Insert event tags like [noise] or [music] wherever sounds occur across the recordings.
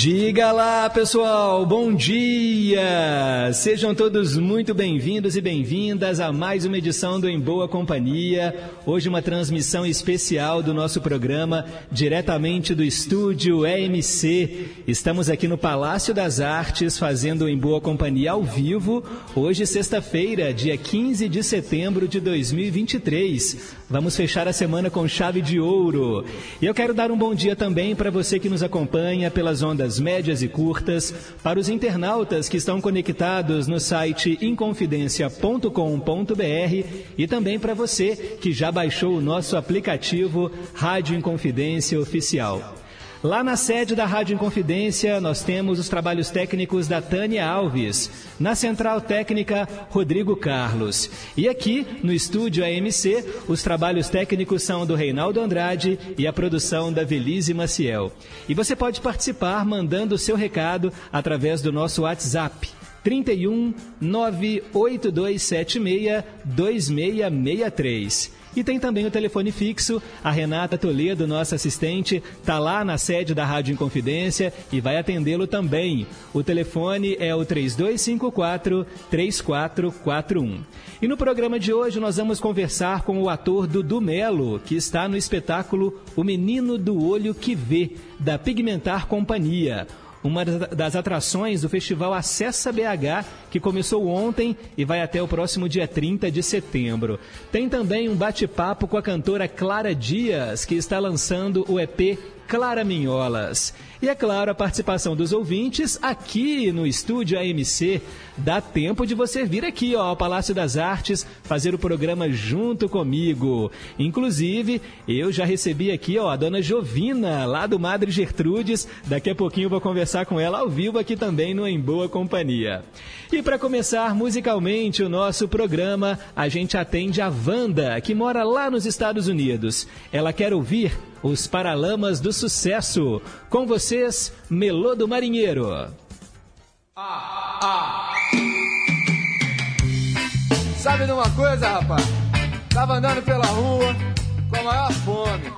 Diga lá, pessoal, bom dia! Sejam todos muito bem-vindos e bem-vindas a mais uma edição do Em Boa Companhia. Hoje, uma transmissão especial do nosso programa, diretamente do estúdio EMC. Estamos aqui no Palácio das Artes, fazendo Em Boa Companhia ao vivo. Hoje, sexta-feira, dia 15 de setembro de 2023. Vamos fechar a semana com chave de ouro. E eu quero dar um bom dia também para você que nos acompanha pelas ondas médias e curtas, para os internautas que estão conectados no site inconfidencia.com.br e também para você que já baixou o nosso aplicativo Rádio Inconfidência Oficial. Lá na sede da Rádio Inconfidência, nós temos os trabalhos técnicos da Tânia Alves. Na central técnica, Rodrigo Carlos. E aqui, no estúdio AMC, os trabalhos técnicos são do Reinaldo Andrade e a produção da Velise Maciel. E você pode participar mandando o seu recado através do nosso WhatsApp. 31 98276 2663. E tem também o telefone fixo. A Renata Toledo, nossa assistente, está lá na sede da Rádio Inconfidência e vai atendê-lo também. O telefone é o 3254-3441. E no programa de hoje nós vamos conversar com o ator Dudu Melo, que está no espetáculo O Menino do Olho que Vê, da Pigmentar Companhia uma das atrações do Festival Acessa BH, que começou ontem e vai até o próximo dia 30 de setembro. Tem também um bate-papo com a cantora Clara Dias, que está lançando o EP Clara Minholas. E é claro, a participação dos ouvintes aqui no estúdio AMC. Dá tempo de você vir aqui ó, ao Palácio das Artes fazer o programa junto comigo. Inclusive, eu já recebi aqui ó, a dona Jovina, lá do Madre Gertrudes. Daqui a pouquinho vou conversar com ela ao vivo aqui também no Em Boa Companhia. E para começar musicalmente o nosso programa, a gente atende a Wanda, que mora lá nos Estados Unidos. Ela quer ouvir os Paralamas do Sucesso. Com vocês, Melô do Marinheiro. Ah, ah. Sabe de uma coisa, rapaz? Tava andando pela rua com a maior fome,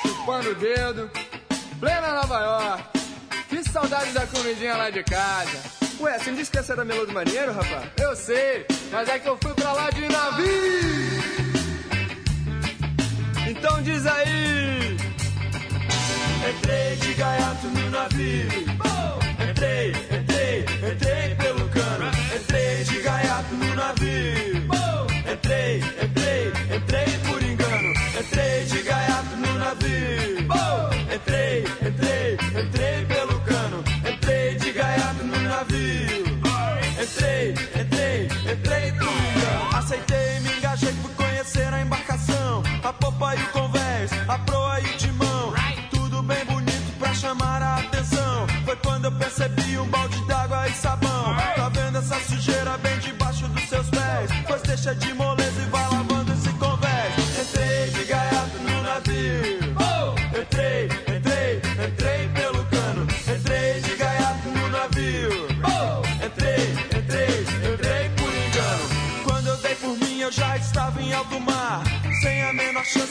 chupando o dedo, plena Nova York. Que saudade da comidinha lá de casa. Ué, você não disse que essa era Melô do Marinheiro, rapaz? Eu sei, mas é que eu fui pra lá de navio. Então diz aí. Entrei de gaiato no navio. Entrei, entrei, entrei pelo cano. Entrei de gaiato no navio. Entrei, entrei, entrei por engano. Entrei de gaiato no navio. Entrei, entrei, entrei pelo cano. Entrei de gaiato no navio. Entrei, entrei, entrei por engano. Aceitei, me engajei, fui conhecer a embarcação. A popa e o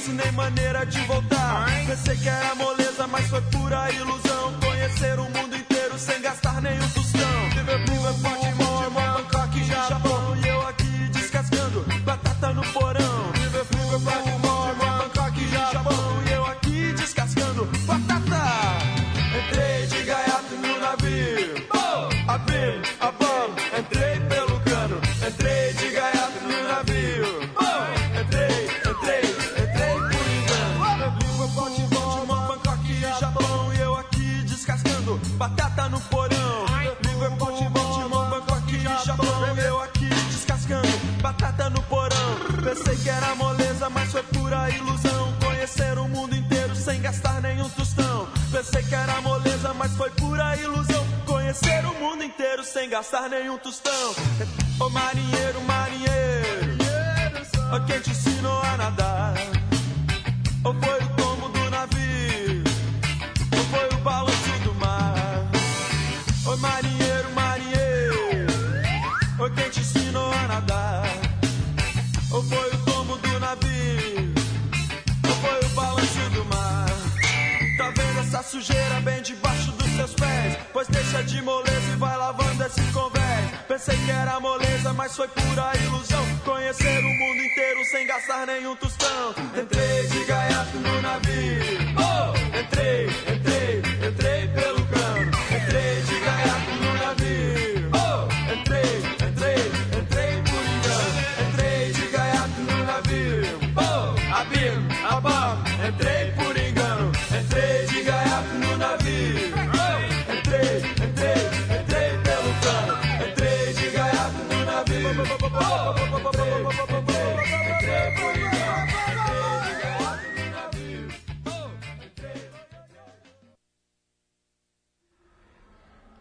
nem maneira de voltar. Pensei que era moleza, mas foi pura ilusão. Conhecer o mundo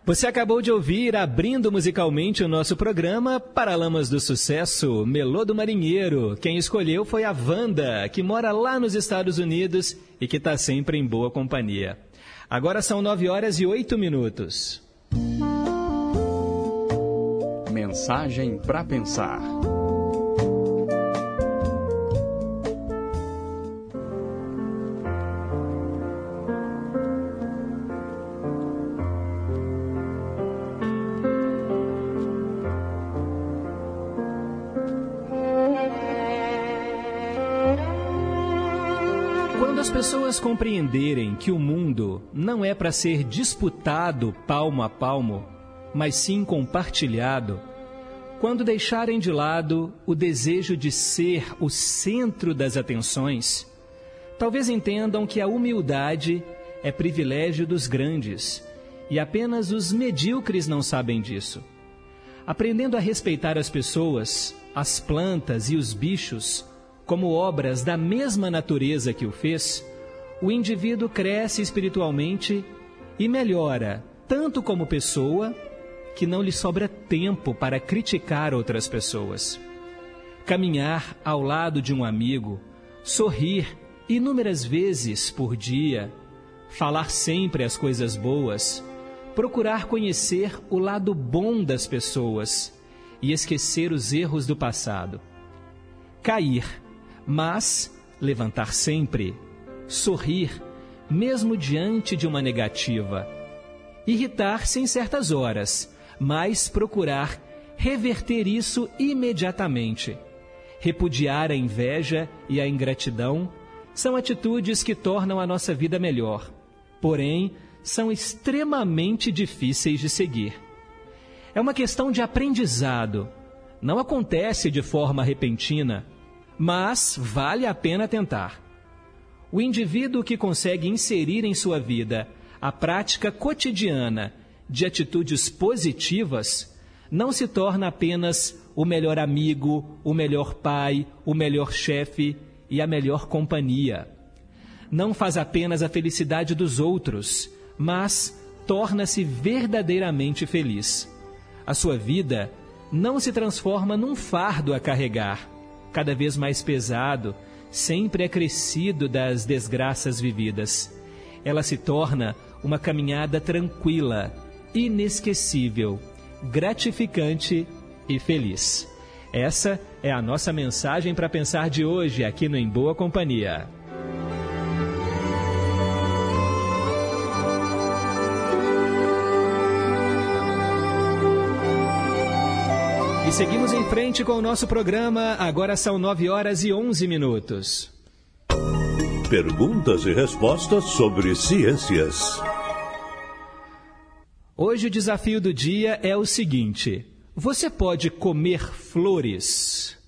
Você acabou de ouvir, abrindo musicalmente o nosso programa, Paralamas do Sucesso, Melô do Marinheiro. Quem escolheu foi a Wanda, que mora lá nos Estados Unidos e que está sempre em boa companhia. Agora são 9 horas e 8 minutos. Mensagem para pensar. Compreenderem que o mundo não é para ser disputado palmo a palmo, mas sim compartilhado, quando deixarem de lado o desejo de ser o centro das atenções, talvez entendam que a humildade é privilégio dos grandes e apenas os medíocres não sabem disso. Aprendendo a respeitar as pessoas, as plantas e os bichos como obras da mesma natureza que o fez, o indivíduo cresce espiritualmente e melhora, tanto como pessoa, que não lhe sobra tempo para criticar outras pessoas. Caminhar ao lado de um amigo, sorrir inúmeras vezes por dia, falar sempre as coisas boas, procurar conhecer o lado bom das pessoas e esquecer os erros do passado. Cair, mas levantar sempre, sorrir, mesmo diante de uma negativa. Irritar-se em certas horas, mas procurar reverter isso imediatamente. Repudiar a inveja e a ingratidão são atitudes que tornam a nossa vida melhor, porém são extremamente difíceis de seguir. É uma questão de aprendizado. Não acontece de forma repentina, mas vale a pena tentar. O indivíduo que consegue inserir em sua vida a prática cotidiana de atitudes positivas não se torna apenas o melhor amigo, o melhor pai, o melhor chefe e a melhor companhia. Não faz apenas a felicidade dos outros, mas torna-se verdadeiramente feliz. A sua vida não se transforma num fardo a carregar, cada vez mais pesado, sempre acrescido das desgraças vividas. Ela se torna uma caminhada tranquila, inesquecível, gratificante e feliz. Essa é a nossa mensagem para pensar de hoje aqui no Em Boa Companhia. E seguimos em frente com o nosso programa. Agora são 9 horas e 11 minutos. Perguntas e respostas sobre ciências. Hoje o desafio do dia é o seguinte: você pode comer flores?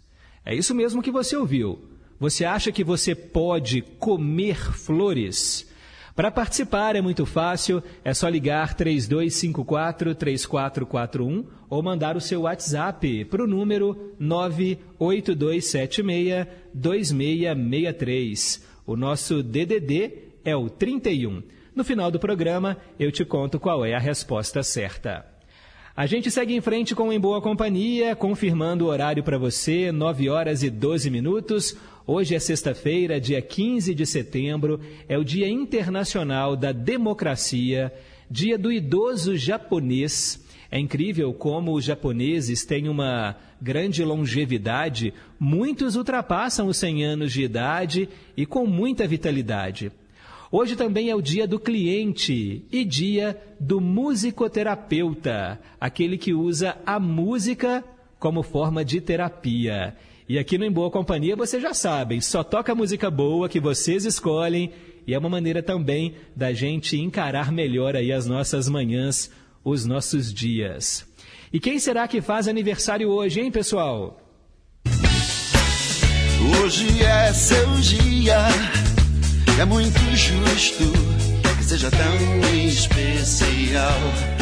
É isso mesmo que você ouviu. Você acha que você pode comer flores? Para participar é muito fácil, é só ligar 3254-3441 ou mandar o seu WhatsApp para o número 98276-2663. O nosso DDD é o 31. No final do programa, eu te conto qual é a resposta certa. A gente segue em frente com Em Boa Companhia, confirmando o horário para você, 9 horas e 12 minutos. Hoje é sexta-feira, dia 15 de setembro, é o Dia Internacional da Democracia, Dia do Idoso Japonês, É incrível como os japoneses têm uma grande longevidade, muitos ultrapassam os 100 anos de idade e com muita vitalidade. Hoje também é o dia do cliente e dia do musicoterapeuta, aquele que usa a música como forma de terapia. E aqui no Em Boa Companhia vocês já sabem, só toca música boa que vocês escolhem e é uma maneira também da gente encarar melhor aí as nossas manhãs os nossos dias. E quem será que faz aniversário hoje, hein, pessoal? Hoje é seu dia, é muito justo que seja tão especial.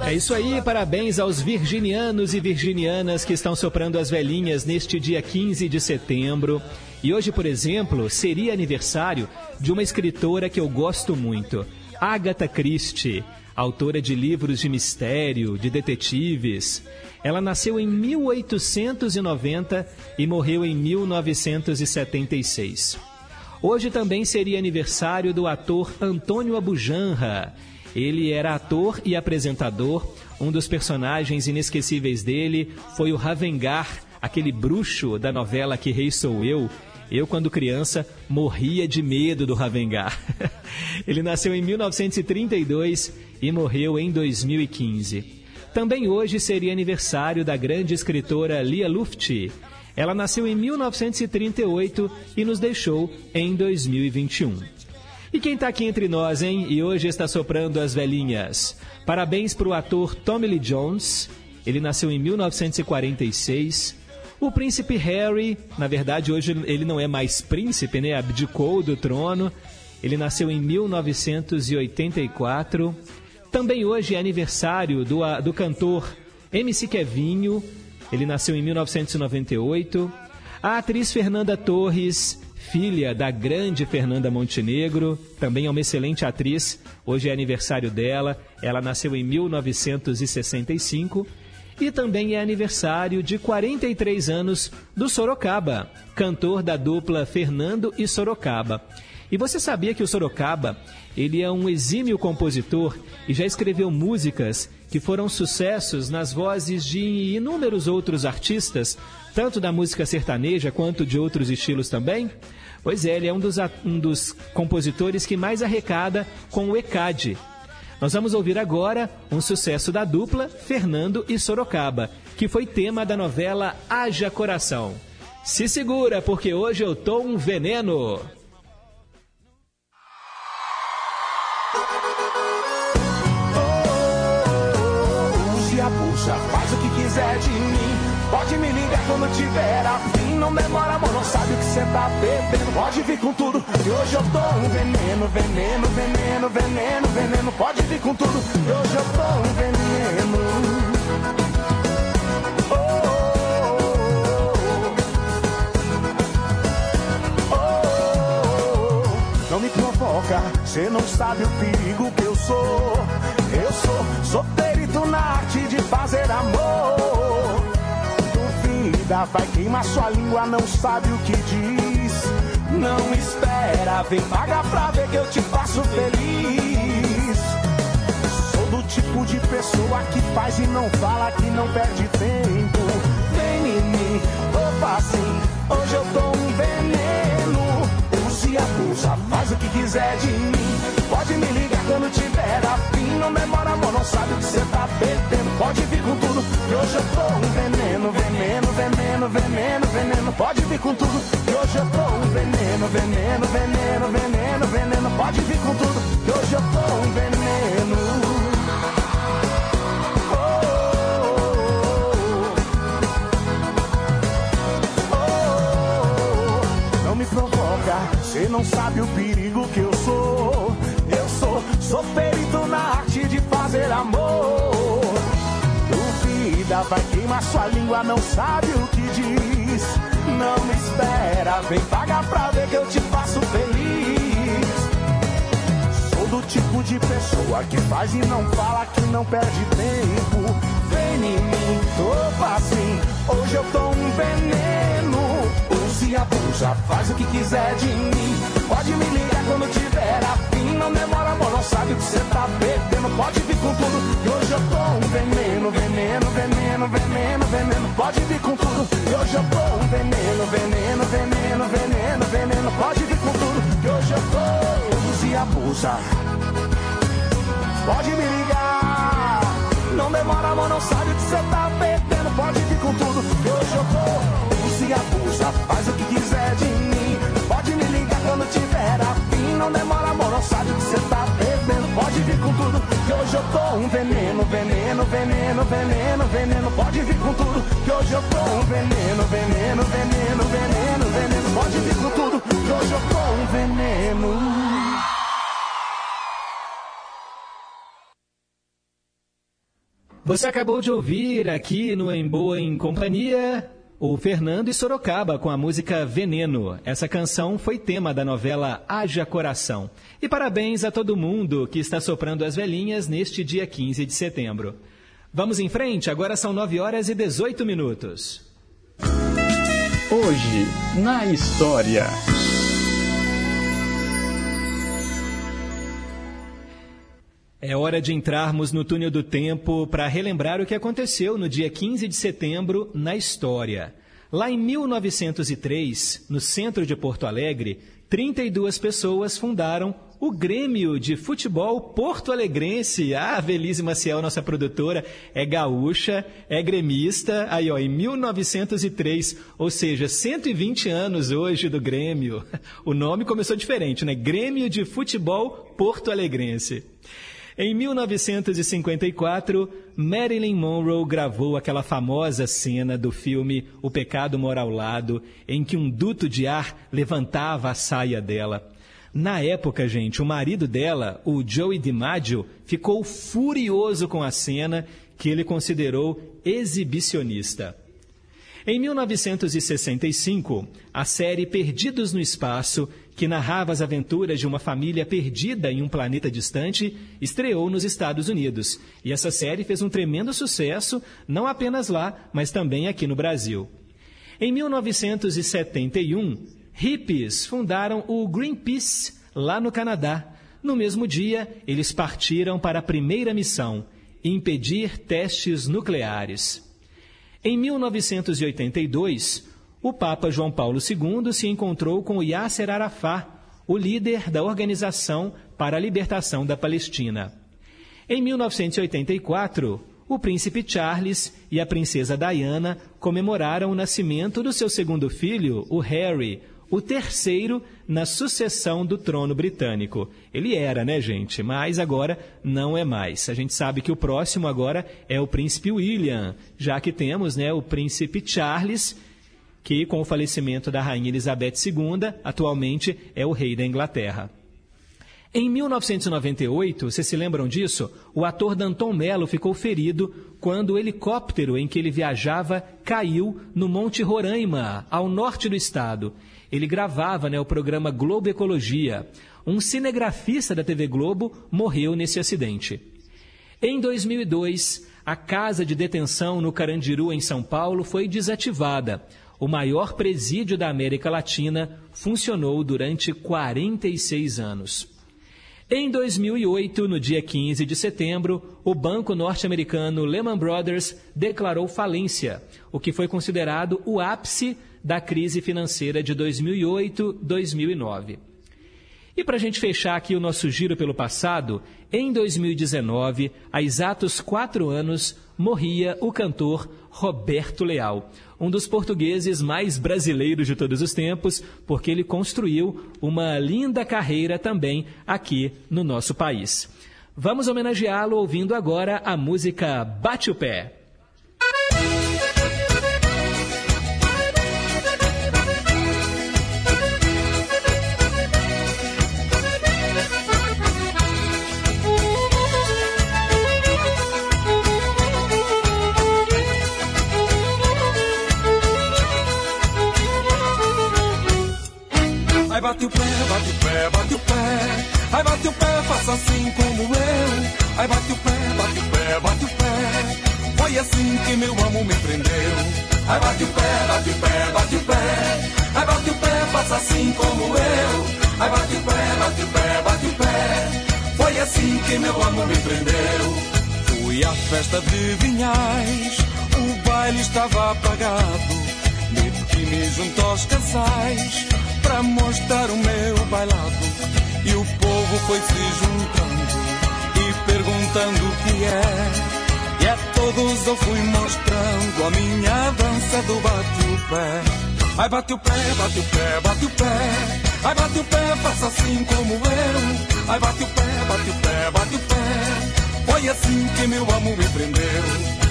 É isso aí, parabéns aos virginianos e virginianas que estão soprando as velhinhas neste dia 15 de setembro. E hoje, por exemplo, seria aniversário de uma escritora que eu gosto muito, Agatha Christie autora de livros de mistério, de detetives. Ela nasceu em 1890 e morreu em 1976. Hoje também seria aniversário do ator Antônio Abujanra. Ele era ator e apresentador. Um dos personagens inesquecíveis dele foi o Ravengar, aquele bruxo da novela Que Rei Sou Eu, eu, quando criança, morria de medo do Ravengar. [laughs] Ele nasceu em 1932 e morreu em 2015. Também hoje seria aniversário da grande escritora Lia Luft. Ela nasceu em 1938 e nos deixou em 2021. E quem está aqui entre nós, hein? E hoje está soprando as velhinhas. Parabéns para o ator Tommy Lee Jones. Ele nasceu em 1946 o príncipe Harry, na verdade, hoje ele não é mais príncipe, né? Abdicou do trono. Ele nasceu em 1984. Também hoje é aniversário do, do cantor MC Kevinho. Ele nasceu em 1998. A atriz Fernanda Torres, filha da grande Fernanda Montenegro, também é uma excelente atriz. Hoje é aniversário dela. Ela nasceu em 1965. E também é aniversário de 43 anos do Sorocaba, cantor da dupla Fernando e Sorocaba. E você sabia que o Sorocaba, ele é um exímio compositor e já escreveu músicas que foram sucessos nas vozes de inúmeros outros artistas, tanto da música sertaneja quanto de outros estilos também? Pois é, ele é um dos, um dos compositores que mais arrecada com o ECAD, nós vamos ouvir agora um sucesso da dupla Fernando e Sorocaba, que foi tema da novela Haja Coração. Se segura, porque hoje eu tô um veneno. Quando tiver afim. Não demora, amor, não sabe o que cê tá bebendo. Pode vir com tudo, que hoje eu tô um veneno, veneno, veneno, veneno, veneno. Pode vir com tudo, que hoje eu tô um veneno. Oh, oh, oh, não me provoca, cê não sabe o perigo que eu sou. Eu sou, sou perito na arte de fazer amor duvida, vai queimar sua língua, não sabe o que diz. Não espera, vem pagar pra ver que eu te faço feliz. Sou do tipo de pessoa que faz e não fala, que não perde tempo. Vem em mim, opa assim, hoje eu tô um veneno. Use abusa, faz o que quiser de mim. Pode me ligar quando tiver afim. Não demora, amor, não sabe o que cê tá bebendo. Pode vir com tudo, que hoje eu tô um veneno, veneno, veneno, veneno. Pode vir com tudo, que hoje eu tô um veneno, veneno, veneno, veneno, veneno. Pode vir com tudo, que hoje eu tô um veneno. Não me provoca, cê não sabe o perigo que eu sou. Eu sou, sou perito na arte de fazer amor. Vai queimar sua língua, não sabe o que diz. Não me espera, vem pagar pra ver que eu te faço feliz. Sou do tipo de pessoa que faz e não fala, que não perde tempo. Vem em mim, tô assim, hoje eu tô um veneno. Use abusa, faz o que quiser de mim. Pode me ligar quando tiver afim. não demora, amor, não sabe o que você tá perdendo. Pode vir com tudo, que hoje eu tô um veneno, veneno, veneno, veneno, veneno. Pode vir com tudo, que hoje eu tô um veneno, veneno, veneno, veneno, veneno. Pode vir com tudo, que hoje eu tô e abusa. Pode me ligar, não demora, amor, não sabe o que você tá perdendo. Abusa. Faz o que quiser de mim, pode me ligar quando tiver afim. Não demora, amor, não sabe o que você tá bebendo. Pode vir com tudo, que hoje eu tô um veneno, veneno, veneno, veneno, veneno. Pode vir com tudo, que hoje eu tô um veneno, veneno, veneno, veneno, veneno. Pode vir com tudo, que hoje eu tô um veneno. Você acabou de ouvir aqui no Em Boa em Companhia o Fernando e Sorocaba com a música Veneno. Essa canção foi tema da novela Haja Coração. E parabéns a todo mundo que está soprando as velhinhas neste dia 15 de setembro. Vamos em frente, agora são 9 horas e 18 minutos. Hoje, na história. É hora de entrarmos no túnel do tempo para relembrar o que aconteceu no dia 15 de setembro na história. Lá em 1903, no centro de Porto Alegre, 32 pessoas fundaram o Grêmio de Futebol Porto Alegrense. Ah, a Velise Maciel, nossa produtora, é gaúcha, é gremista. Aí, ó, em 1903, ou seja, 120 anos hoje do Grêmio. [laughs] O nome começou diferente, né? Grêmio de Futebol Porto Alegrense. Em 1954, Marilyn Monroe gravou aquela famosa cena do filme O Pecado Mora ao Lado, em que um duto de ar levantava a saia dela. Na época, gente, o marido dela, o Joey DiMaggio, ficou furioso com a cena que ele considerou exibicionista. Em 1965, a série Perdidos no Espaço que narrava as aventuras de uma família perdida em um planeta distante, estreou nos Estados Unidos. E essa série fez um tremendo sucesso, não apenas lá, mas também aqui no Brasil. Em 1971, hippies fundaram o Greenpeace, lá no Canadá. No mesmo dia, eles partiram para a primeira missão, impedir testes nucleares. Em 1982, o Papa João Paulo II se encontrou com Yasser Arafat, o líder da Organização para a Libertação da Palestina. Em 1984, o príncipe Charles e a princesa Diana comemoraram o nascimento do seu segundo filho, o Harry, o terceiro na sucessão do trono britânico. Ele era, né, gente? Mas agora não é mais. A gente sabe que o próximo agora é o príncipe William, já que temos, né, o príncipe Charles que, com o falecimento da rainha Elizabeth II, atualmente é o rei da Inglaterra. Em 1998, vocês se lembram disso? O ator Danton Mello ficou ferido quando o helicóptero em que ele viajava caiu no Monte Roraima, ao norte do estado. Ele gravava né, o programa Globo Ecologia. Um cinegrafista da TV Globo morreu nesse acidente. Em 2002, a casa de detenção no Carandiru, em São Paulo, foi desativada o maior presídio da América Latina, funcionou durante 46 anos. Em 2008, no dia 15 de setembro, o banco norte-americano Lehman Brothers declarou falência, o que foi considerado o ápice da crise financeira de 2008-2009. E para a gente fechar aqui o nosso giro pelo passado, em 2019, há exatos quatro anos, morria o cantor Roberto Leal, um dos portugueses mais brasileiros de todos os tempos, porque ele construiu uma linda carreira também aqui no nosso país. Vamos homenageá-lo ouvindo agora a música Bate o Pé. Bate o pé, bate o pé, bate o pé. Ai, bate o pé, faça assim como eu. Ai, bate o pé, bate o pé, bate o pé. Foi assim que meu amo me prendeu. Ai, bate o pé, bate o pé, bate o pé. Ai, bate o pé, faça assim como eu. Ai, bate o pé, bate o pé, bate o pé. Foi assim que meu amor me prendeu. Fui à festa de Vinhais, o baile estava apagado. Meti-me junto aos casais para mostrar o meu bailado. E o povo foi se juntando e perguntando o que é. E a todos eu fui mostrando a minha dança do bate-o-pé. Ai, bate o pé, bate o pé, bate o pé. Ai, bate o pé, faça assim como eu. Ai, bate o pé, bate o pé, bate o pé. Foi assim que meu amor me prendeu.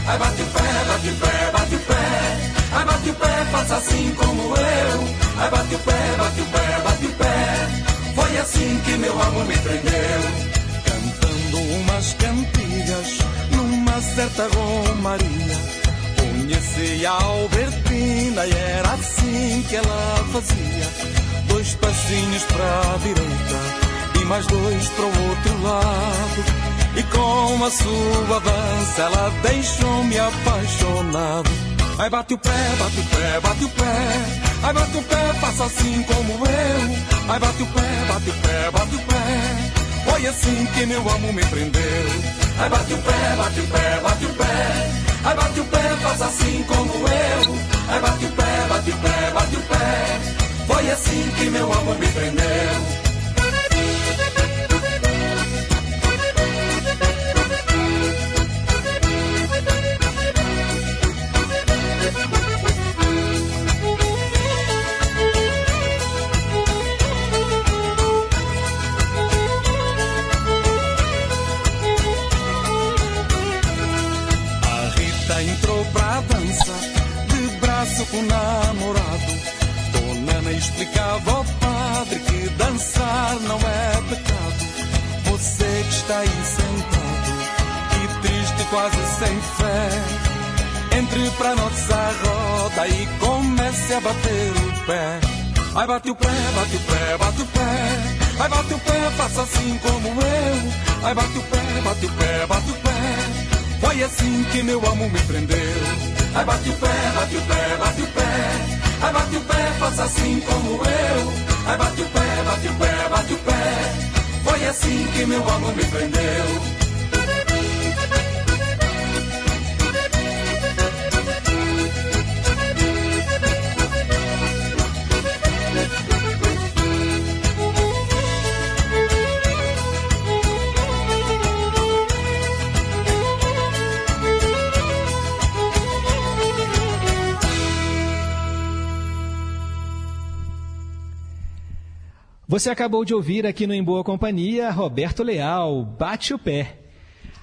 Ai, bate o pé, bate o pé, bate o pé. Ai, bate o pé, faça assim como eu. Ai, bate o pé, bate o pé, bate o pé. Foi assim que meu amor me prendeu. Cantando umas cantigas numa certa romaria. Conheci a Albertina e era assim que ela fazia. Dois passinhos para a direita e mais dois para o outro lado. E com a sua dança ela deixou-me apaixonado. Ai, bate o pé, bate o pé, bate o pé. Ai, bate o pé, faça assim como eu. Ai, bate o pé, bate o pé, bate o pé. Foi assim que meu amor me prendeu. Ai, bate o pé, bate o pé, bate o pé. Ai, bate o pé, faça assim como eu. Ai, bate o pé, bate o pé, bate o pé. Foi assim que meu amor me prendeu. O namorado. Dona Ana explicava ao padre que dançar não é pecado. Você que está aí sentado, e triste, quase sem fé. Entre pra nossa roda e comece a bater o pé. Ai, bate o pé, bate o pé, bate o pé. Ai, bate o pé, faça assim como eu. Ai, bate o pé, bate o pé, bate o pé. Foi assim que meu amor me prendeu. Ai, bate o pé, bate o pé, bate o pé. Ai, bate o pé, faça assim como eu. Ai, bate o pé, bate o pé, bate o pé. Foi assim que meu amor me prendeu. Você acabou de ouvir aqui no Em Boa Companhia Roberto Leal, Bate o Pé.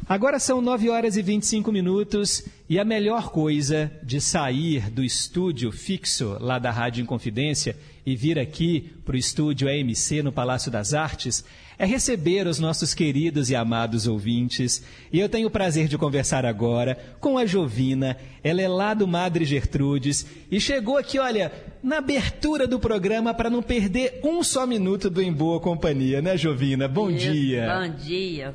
Agora são 9 horas e 25 minutos e a melhor coisa de sair do estúdio fixo lá da Rádio Inconfidência e vir aqui para o estúdio AMC no Palácio das Artes é receber os nossos queridos e amados ouvintes. E eu tenho o prazer de conversar agora com a Jovina. Ela é lá do Madre Gertrudes e chegou aqui, olha, na abertura do programa para não perder um só minuto do Em Boa Companhia, né, Jovina? Bom Isso, dia. Bom dia.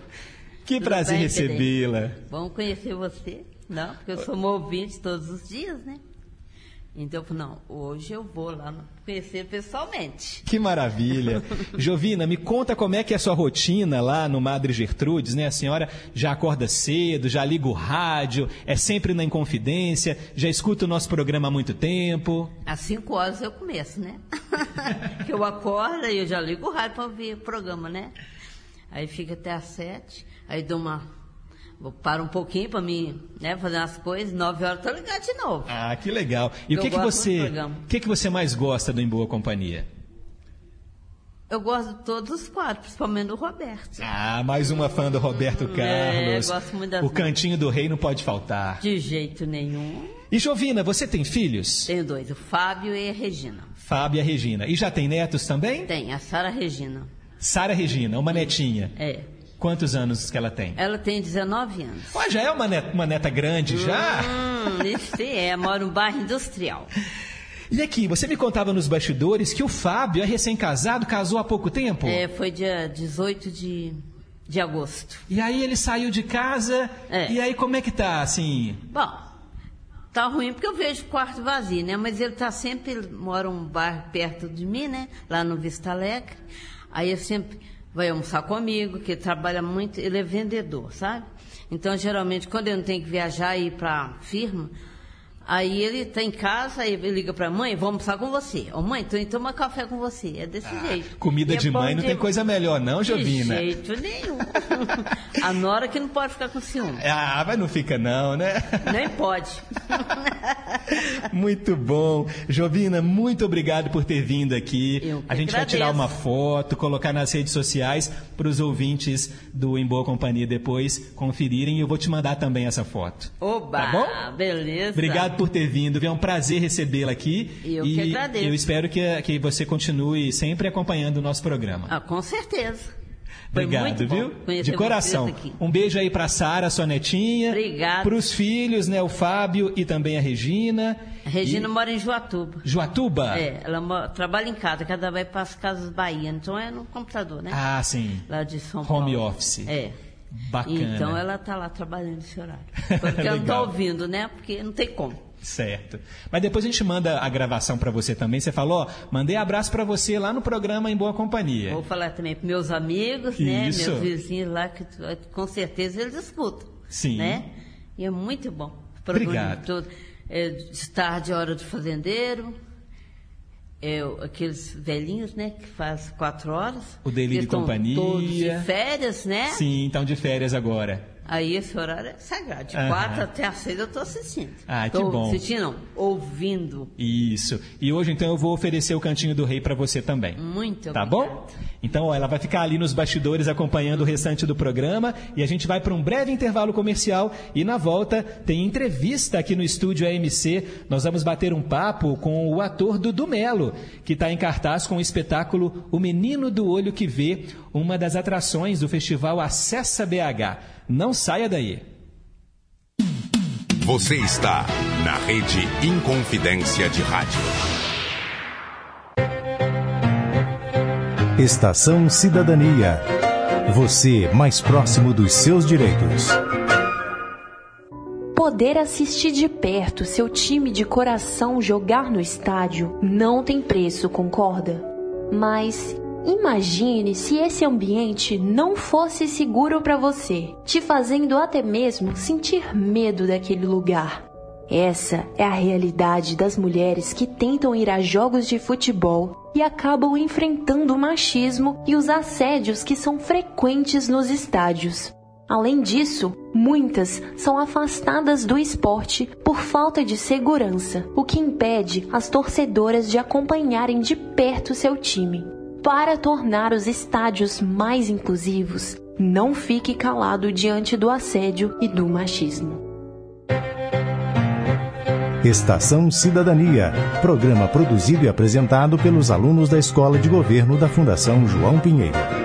Que Tudo prazer recebê-la. Bom conhecer você. Não, porque eu sou uma ouvinte todos os dias, né? Então, eu falei, não, hoje eu vou lá conhecer pessoalmente. Que maravilha. [laughs] Jovina, me conta como é que é a sua rotina lá no Madre Gertrudes, né? A senhora já acorda cedo, já liga o rádio, é sempre na Inconfidência, já escuta o nosso programa há muito tempo. Às 5 horas eu começo, né? [laughs] que eu acordo e eu já ligo o rádio para ouvir o programa, né? Aí fica até às 7, aí dou uma. Vou parar um pouquinho para mim, né, fazer umas coisas, 9 horas tô ligado de novo. Ah, que legal. E o que, que você, que, que você mais gosta do Em Boa Companhia? Eu gosto de todos os quadros, principalmente do Roberto. Ah, mais uma fã do Roberto É, Carlos. gosto muito das o cantinho do rei não pode faltar. De jeito nenhum. E Jovina, você tem filhos? Tenho dois, o Fábio e a Regina. Fábio e a Regina. E já tem netos também? Tem, a Sara Regina. Sara Regina, uma netinha. É. Quantos anos que ela tem? Ela tem 19 anos. Ó, já é uma neta, uma neta grande, já? Hum, isso é, mora no bairro industrial. E aqui, você me contava nos bastidores que o Fábio é recém-casado, casou há pouco tempo? É, foi dia 18 de, de agosto. E aí ele saiu de casa, É. e aí como é que tá, assim? Bom, tá ruim porque eu vejo o quarto vazio, né? Mas ele tá sempre, mora um bairro perto de mim, né? Lá no Vista Alegre. Aí ele sempre vai almoçar comigo, que ele trabalha muito, ele é vendedor, sabe? Então, geralmente, quando eu não tenho que viajar e ir para firma, Aí ele está em casa, aí ele liga para a mãe, vou almoçar com você. Ô mãe, tô indo tomar café com você. É desse ah, jeito. Comida e de é mãe não de... tem coisa melhor não, Jovina? De jeito nenhum. [laughs] a Nora que não pode ficar com ciúme. Ah, mas não fica não, né? [laughs] Nem pode. muito bom. Jovina, muito obrigado por ter vindo aqui. Eu a gente agradeço. vai tirar uma foto, colocar nas redes sociais para os ouvintes do Em Boa Companhia depois conferirem e eu vou te mandar também essa foto. Oba, tá bom? beleza. Obrigado por ter vindo. É um prazer recebê-la aqui. Eu e que agradeço. eu espero que, que você continue sempre acompanhando o nosso programa. Ah, com certeza. Obrigado, viu? De coração. Um beijo aí para Sara, sua netinha. Obrigado. Para os filhos, né? O Fábio e também a Regina. A Regina e... mora em Joatuba. Joatuba? É, ela mora, trabalha em casa, cada vai para as casas Bahia, então é no computador, né? Ah, sim. Lá de São Paulo. Home office. É. Bacana. Então ela está lá trabalhando nesse horário. Porque ela não está ouvindo, né? Porque não tem como. Certo. Mas depois a gente manda a gravação para você também. Você falou, ó, mandei abraço para você lá no programa Em Boa Companhia. Vou falar também para meus amigos, né? Meus vizinhos lá, que com certeza eles escutam. Sim. Né? E é muito bom. Obrigado. Todo, é, de tarde, hora do fazendeiro. É, aqueles velhinhos, né, que faz quatro horas. O delírio de companhia. Todos de férias, né? Sim, estão de férias agora. Aí esse horário é sagrado. De quatro até às seis eu estou assistindo. Ah, tô que bom. assistindo, não, ouvindo. Isso. E hoje, então, eu vou oferecer o Cantinho do Rei para você também. Muito Tá obrigada. bom? Então, ó, ela vai ficar ali nos bastidores acompanhando o restante do programa e a gente vai para um breve intervalo comercial e na volta tem entrevista aqui no estúdio AMC. Nós vamos bater um papo com o ator Dudu Melo, que está em cartaz com o espetáculo O Menino do Olho que Vê, uma das atrações do festival Acessa BH. Não saia daí. Você está na rede Inconfidência de Rádio. Estação Cidadania. Você mais próximo dos seus direitos. Poder assistir de perto seu time de coração jogar no estádio não tem preço, concorda? Mas Imagine se esse ambiente não fosse seguro para você, te fazendo até mesmo sentir medo daquele lugar. Essa é a realidade das mulheres que tentam ir a jogos de futebol e acabam enfrentando o machismo e os assédios que são frequentes nos estádios. Além disso, muitas são afastadas do esporte por falta de segurança, o que impede as torcedoras de acompanharem de perto seu time para tornar os estádios mais inclusivos, não fique calado diante do assédio e do machismo. Estação Cidadania, programa produzido e apresentado pelos alunos da Escola de Governo da Fundação João Pinheiro.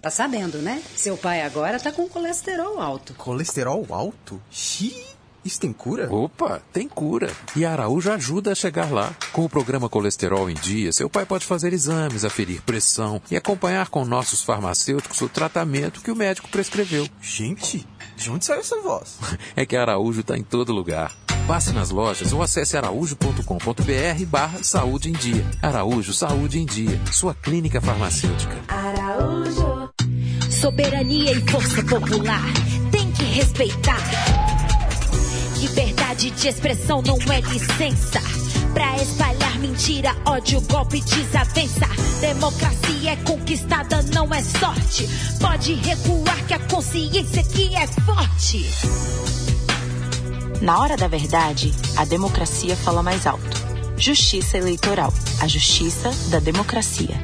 Tá sabendo, né? Seu pai agora tá com colesterol alto. Colesterol alto? Xiii! Isso tem cura? Opa, tem cura. E a Araújo ajuda a chegar lá. Com o programa Colesterol em Dia, seu pai pode fazer exames, aferir pressão e acompanhar com nossos farmacêuticos o tratamento que o médico prescreveu. Gente, de onde saiu essa voz? [laughs] É que a Araújo está em todo lugar. Passe nas lojas ou acesse araújo.com.br barra saúde em dia. Araújo Saúde em Dia, sua clínica farmacêutica. Araújo. Soberania e força popular, tem que respeitar. Liberdade de expressão não é licença. Pra espalhar mentira, ódio, golpe, desavença. Democracia é conquistada, não é sorte. Pode recuar que a consciência aqui é forte. Na hora da verdade, a democracia fala mais alto. Justiça Eleitoral. A justiça da democracia.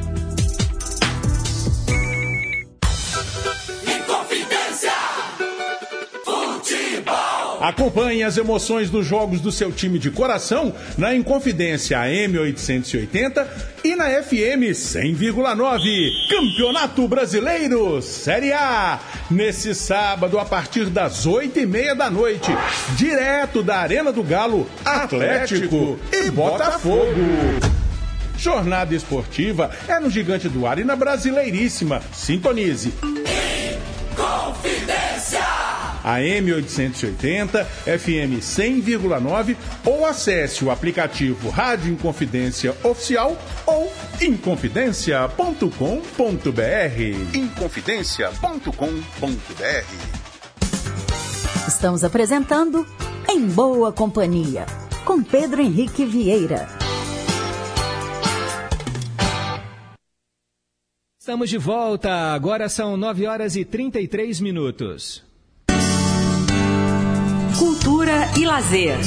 Acompanhe as emoções dos jogos do seu time de coração na Inconfidência AM880 e na FM 100,9. Campeonato Brasileiro Série A. Nesse sábado, a partir das oito e meia da noite, direto da Arena do Galo, Atlético e Botafogo. Jornada esportiva é no Gigante do Ar e na Brasileiríssima. Sintonize. Confidência! AM 880, FM 100,9 ou acesse o aplicativo Rádio Inconfidência Oficial ou inconfidencia.com.br. Inconfidencia.com.br. Estamos apresentando Em Boa Companhia, com Pedro Henrique Vieira. Estamos de volta, agora são 9 horas e 33 minutos. Cultura e lazer.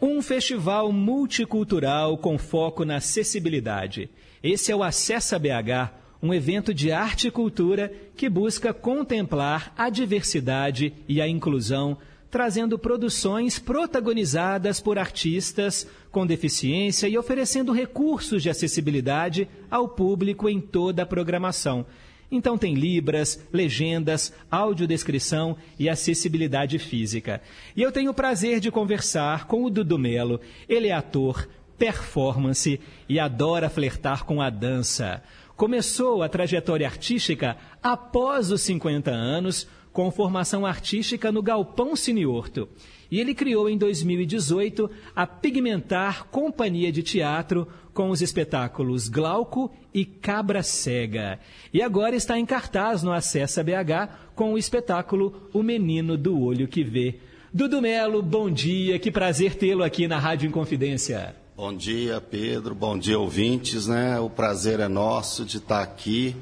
Um festival multicultural com foco na acessibilidade. Esse é o Acessa BH, um evento de arte e cultura que busca contemplar a diversidade e a inclusão, trazendo produções protagonizadas por artistas com deficiência e oferecendo recursos de acessibilidade ao público em toda a programação. Então tem libras, legendas, audiodescrição e acessibilidade física. E eu tenho o prazer de conversar com o Dudu Melo. Ele é ator, performance e adora flertar com a dança. Começou a trajetória artística após os 50 anos, com formação artística no Galpão Cineorto. E ele criou em 2018 a Pigmentar Companhia de Teatro com os espetáculos Glauco e Cabra Cega. E agora está em cartaz no Acessa BH com o espetáculo O Menino do Olho que Vê. Dudu Melo, bom dia, que prazer tê-lo aqui na Rádio Inconfidência. Bom dia, Pedro, bom dia, ouvintes, né? O prazer é nosso de estar aqui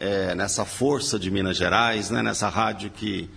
é, nessa força de Minas Gerais, né? nessa rádio que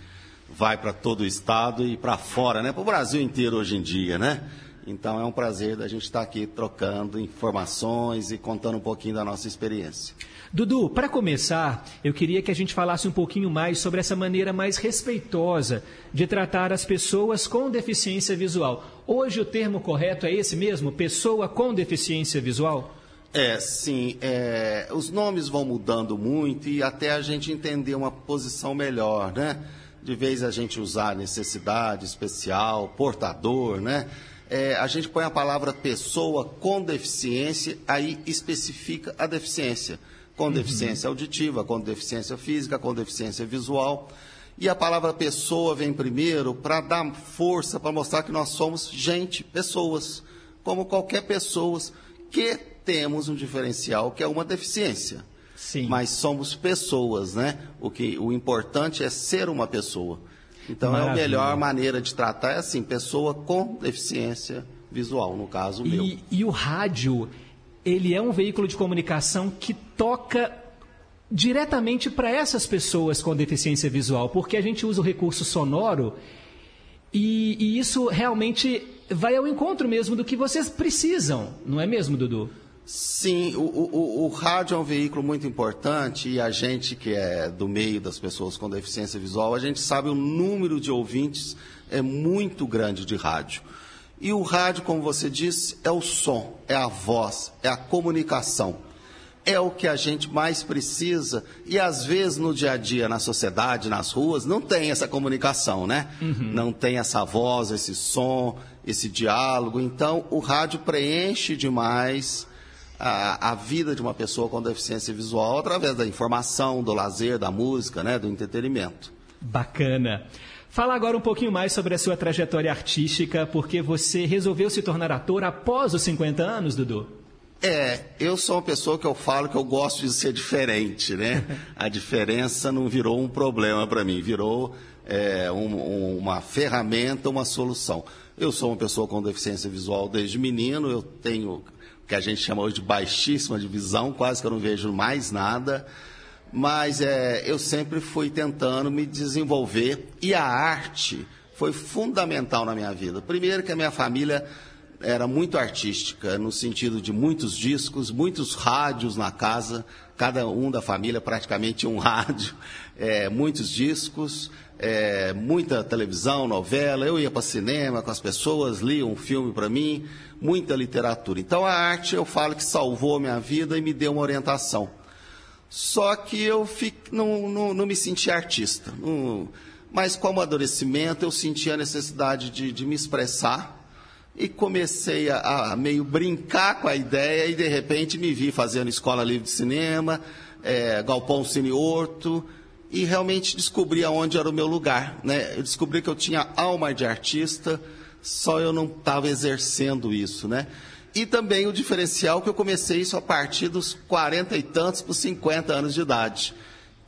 vai para todo o estado e para fora, né? Para o Brasil inteiro hoje em dia, né? Então é um prazer da gente estar aqui trocando informações e contando um pouquinho da nossa experiência. Dudu, para começar, eu queria que a gente falasse um pouquinho mais sobre essa maneira mais respeitosa de tratar as pessoas com deficiência visual. Hoje o termo correto é esse mesmo? Pessoa com deficiência visual? É, sim. É, os nomes vão mudando muito e até a gente entender uma posição melhor, né? de vez a gente usar necessidade especial, portador, né? É, a gente põe a palavra pessoa com deficiência, aí especifica a deficiência. Com uhum. deficiência auditiva, com deficiência física, com deficiência visual. E a palavra pessoa vem primeiro para dar força, para mostrar que nós somos gente, pessoas, como qualquer pessoa que temos um diferencial que é uma deficiência. Sim. Mas somos pessoas, né? O, que, o importante é ser uma pessoa. Então, Maravilha. é a melhor maneira de tratar é assim, pessoa com deficiência visual, no caso e, meu. E o rádio, ele é um veículo de comunicação que toca diretamente para essas pessoas com deficiência visual, porque a gente usa o recurso sonoro e, e isso realmente vai ao encontro mesmo do que vocês precisam, não é mesmo, Dudu? Sim, o, o, o, rádio é um veículo muito importante e a gente que é do meio das pessoas com deficiência visual, a gente sabe o número de ouvintes é muito grande de rádio. E o rádio, como você disse, é o som, é a voz, é a comunicação. É o que a gente mais precisa e às vezes no dia a dia, na sociedade, nas ruas, não tem essa comunicação, né? Uhum. Não tem essa voz, esse som, esse diálogo. Então, o rádio preenche demais a, a, vida de uma pessoa com deficiência visual através da informação, do lazer, da música, né, do entretenimento. Bacana. Fala agora um pouquinho mais sobre a sua trajetória artística, porque você resolveu se tornar ator após os 50 anos, Dudu? É, eu sou uma pessoa que eu falo que eu gosto de ser diferente, né? [laughs] A diferença não virou um problema para mim, virou é, um, um, uma ferramenta, uma solução. Eu sou uma pessoa com deficiência visual desde menino, eu tenho que a gente chama hoje de baixíssima de visão, quase que eu não vejo mais nada. Mas é, eu sempre fui tentando me desenvolver e a arte foi fundamental na minha vida. Primeiro que a minha família era muito artística, no sentido de muitos discos, muitos rádios na casa, cada um da família praticamente um [laughs] rádio, é, muitos discos, é, muita televisão, novela. Eu ia para cinema com as pessoas, lia um filme para mim, muita literatura. Então a arte, eu falo que salvou a minha vida e me deu uma orientação. Só que eu fico, não, não, não me senti artista. Não, mas com o amadurecimento eu senti a necessidade de, de me expressar e comecei a, a, meio brincar com a ideia e de repente me vi fazendo escola livre de cinema, é, Galpão Cine Horto e realmente descobri aonde era o meu lugar. Né? Eu descobri que eu tinha alma de artista, só eu não estava exercendo isso. Né? E também o diferencial que eu comecei isso a partir dos 40 e tantos para 50 anos de idade,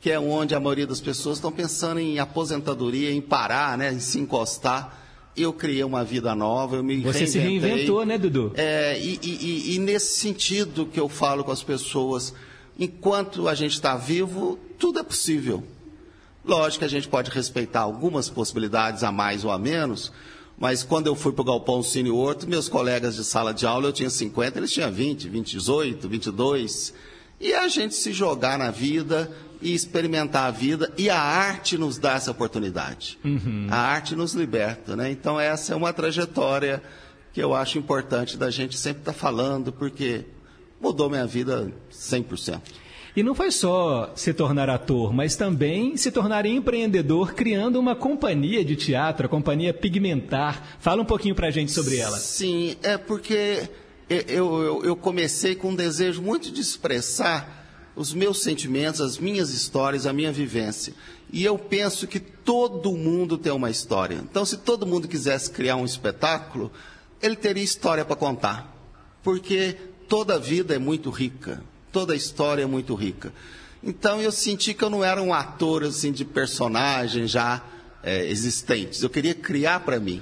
que é onde a maioria das pessoas estão pensando em aposentadoria, em parar, né? em se encostar eu criei uma vida nova, eu me Você se reinventou, né, Dudu? É, e, e, e, nesse sentido que eu falo com as pessoas, enquanto a gente está vivo, tudo é possível. Lógico que a gente pode respeitar algumas possibilidades a mais ou a menos, mas quando eu fui para o Galpão Cine Horto, meus colegas de sala de aula, eu tinha 50, eles tinham 20, 20, 18, 22. E a gente se jogar na vida, e experimentar a vida, e a arte nos dá essa oportunidade. Uhum. A arte nos liberta, né? Então essa é uma trajetória que eu acho importante da gente sempre estar tá falando, porque mudou minha vida 100%. E não foi só se tornar ator, mas também se tornar empreendedor criando uma companhia de teatro, a companhia Pigmentar. Fala um pouquinho pra gente sobre ela. Sim, é porque eu, eu, eu comecei com um desejo muito de expressar os meus sentimentos, as minhas histórias, a minha vivência. E eu penso que todo mundo tem uma história. Então, se todo mundo quisesse criar um espetáculo, ele teria história para contar. Porque toda vida é muito rica, toda história é muito rica. Então, eu senti que eu não era um ator assim de personagens já é, existentes. Eu queria criar para mim.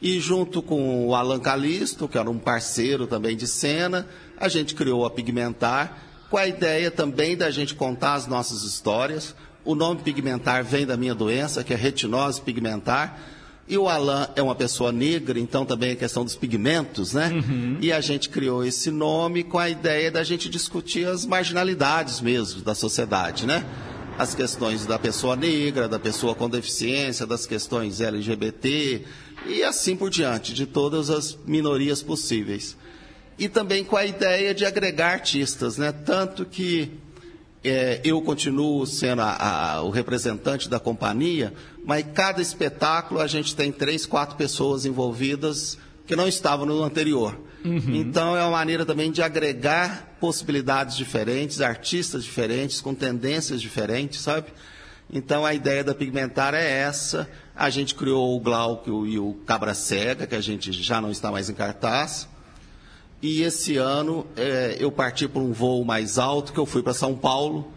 E junto com o Alan Calisto, que era um parceiro também de cena, a gente criou a Pigmentar com a ideia também da gente contar as nossas histórias. O nome pigmentar vem da minha doença, que é retinose pigmentar. E o Alan é uma pessoa negra, então também é questão dos pigmentos, né? Uhum. E a gente criou esse nome com a ideia da gente discutir as marginalidades mesmo da sociedade, né? As questões da pessoa negra, da pessoa com deficiência, das questões LGBT e assim por diante, de todas as minorias possíveis e também com a ideia de agregar artistas, né? Tanto que é, eu continuo sendo a, a, o representante da companhia, mas cada espetáculo a gente tem três, quatro pessoas envolvidas que não estavam no anterior. Uhum. Então é uma maneira também de agregar possibilidades diferentes, artistas diferentes, com tendências diferentes, sabe? Então a ideia da Pigmentar é essa. A gente criou o Glauco e o Cabra Cega, que a gente já não está mais em cartaz. E esse ano é, eu parti para um voo mais alto, que eu fui para São Paulo,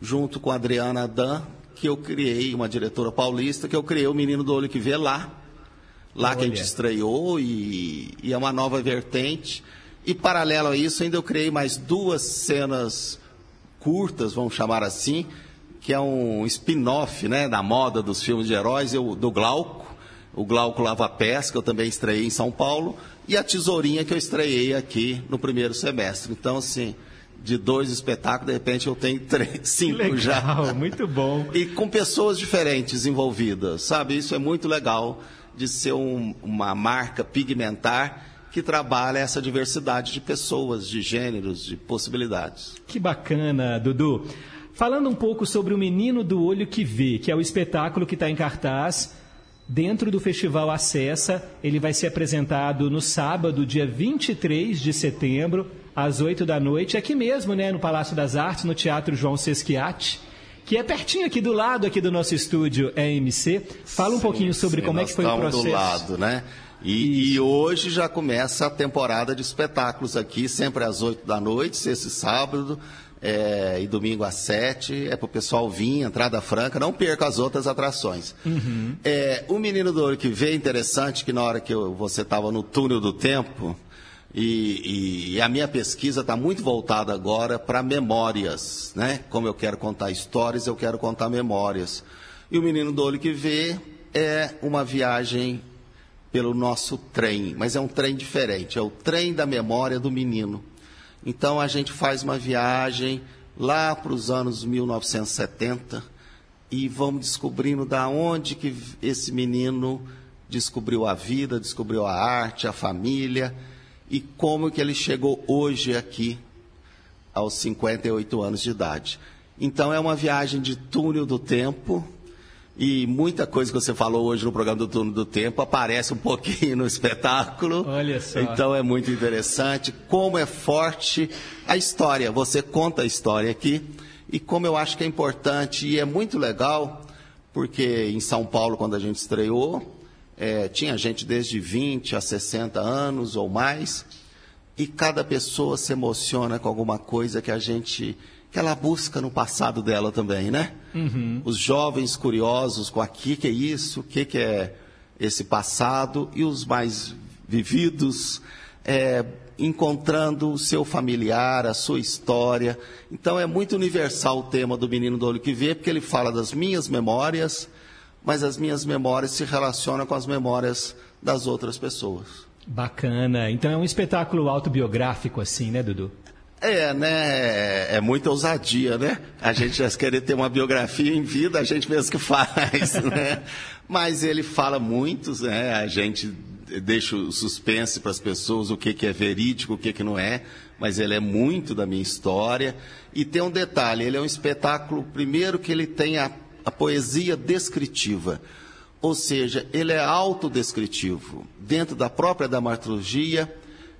junto com a Adriana Dan, que eu criei, uma diretora paulista, que eu criei o Menino do Olho que Vê lá. Lá Olha. que a gente estreou e, e é uma nova vertente. E paralelo a isso, ainda eu criei mais duas cenas curtas, vamos chamar assim, que é um spin-off né, da moda dos filmes de heróis, eu, do Glauco. O Glauco Lava Pés, que eu também estreiei em São Paulo e a Tesourinha que eu estreiei aqui no primeiro semestre. Então, assim, de dois espetáculos, de repente eu tenho três, [laughs] cinco legal, já. Muito bom. [laughs] E com pessoas diferentes envolvidas, sabe? Isso é muito legal de ser um, uma marca pigmentar que trabalha essa diversidade de pessoas, de gêneros, de possibilidades. Que bacana, Dudu. Falando um pouco sobre o Menino do Olho que Vê, que é o espetáculo que está em cartaz dentro do Festival Acessa. Ele vai ser apresentado no sábado, dia 23 de setembro, às 8 da noite, aqui mesmo, né, no Palácio das Artes, no Teatro João Sesquiati, que é pertinho aqui do lado aqui do nosso estúdio EMC. Fala um sim, pouquinho sobre sim, como é que foi o processo. do lado, né? E, e, hoje já começa a temporada de espetáculos aqui, sempre às 8 da noite, esse sábado, é, e domingo às sete, é para o pessoal vir, entrada franca, não perca as outras atrações. Uhum. É, o Menino do Ouro que vê, interessante que na hora que eu, você estava no túnel do tempo, e, e, e a minha pesquisa está muito voltada agora para memórias, né? Como eu quero contar histórias, eu quero contar memórias. E o Menino do Olho que Vê é uma viagem pelo nosso trem, mas é um trem diferente, é o trem da memória do menino. Então a gente faz uma viagem lá para os anos 1970 e vamos descobrindo da onde que esse menino descobriu a vida, descobriu a arte, a família e como que ele chegou hoje aqui aos 58 anos de idade. Então é uma viagem de túnel do tempo e muita coisa que você falou hoje no programa do Túnel do Tempo aparece um pouquinho no espetáculo. Olha só. Então é muito interessante como é forte a história. Você conta a história aqui e como eu acho que é importante e é muito legal porque em São Paulo quando a gente estreou é, tinha gente desde 20 a 60 anos ou mais e cada pessoa se emociona com alguma coisa que a gente que ela busca no passado dela também, né? Uhum. Os jovens curiosos com aqui que é isso, o que, que é esse passado e os mais vividos é, encontrando o seu familiar, a sua história. Então é muito universal o tema do Menino do Olho que Vê, porque ele fala das minhas memórias, mas as minhas memórias se relacionam com as memórias das outras pessoas. Bacana. Então é um espetáculo autobiográfico assim, né, Dudu? É, né? É muita ousadia, né? A gente já querer ter uma biografia em vida, a gente mesmo que faz, [laughs] né? Mas ele fala muito, né? A gente deixa o suspense para as pessoas o que, que é verídico, o que, que não é, mas ele é muito da minha história. E tem um detalhe: ele é um espetáculo, primeiro, que ele tem a, a poesia descritiva. Ou seja, ele é autodescritivo. Dentro da própria dramaturgia,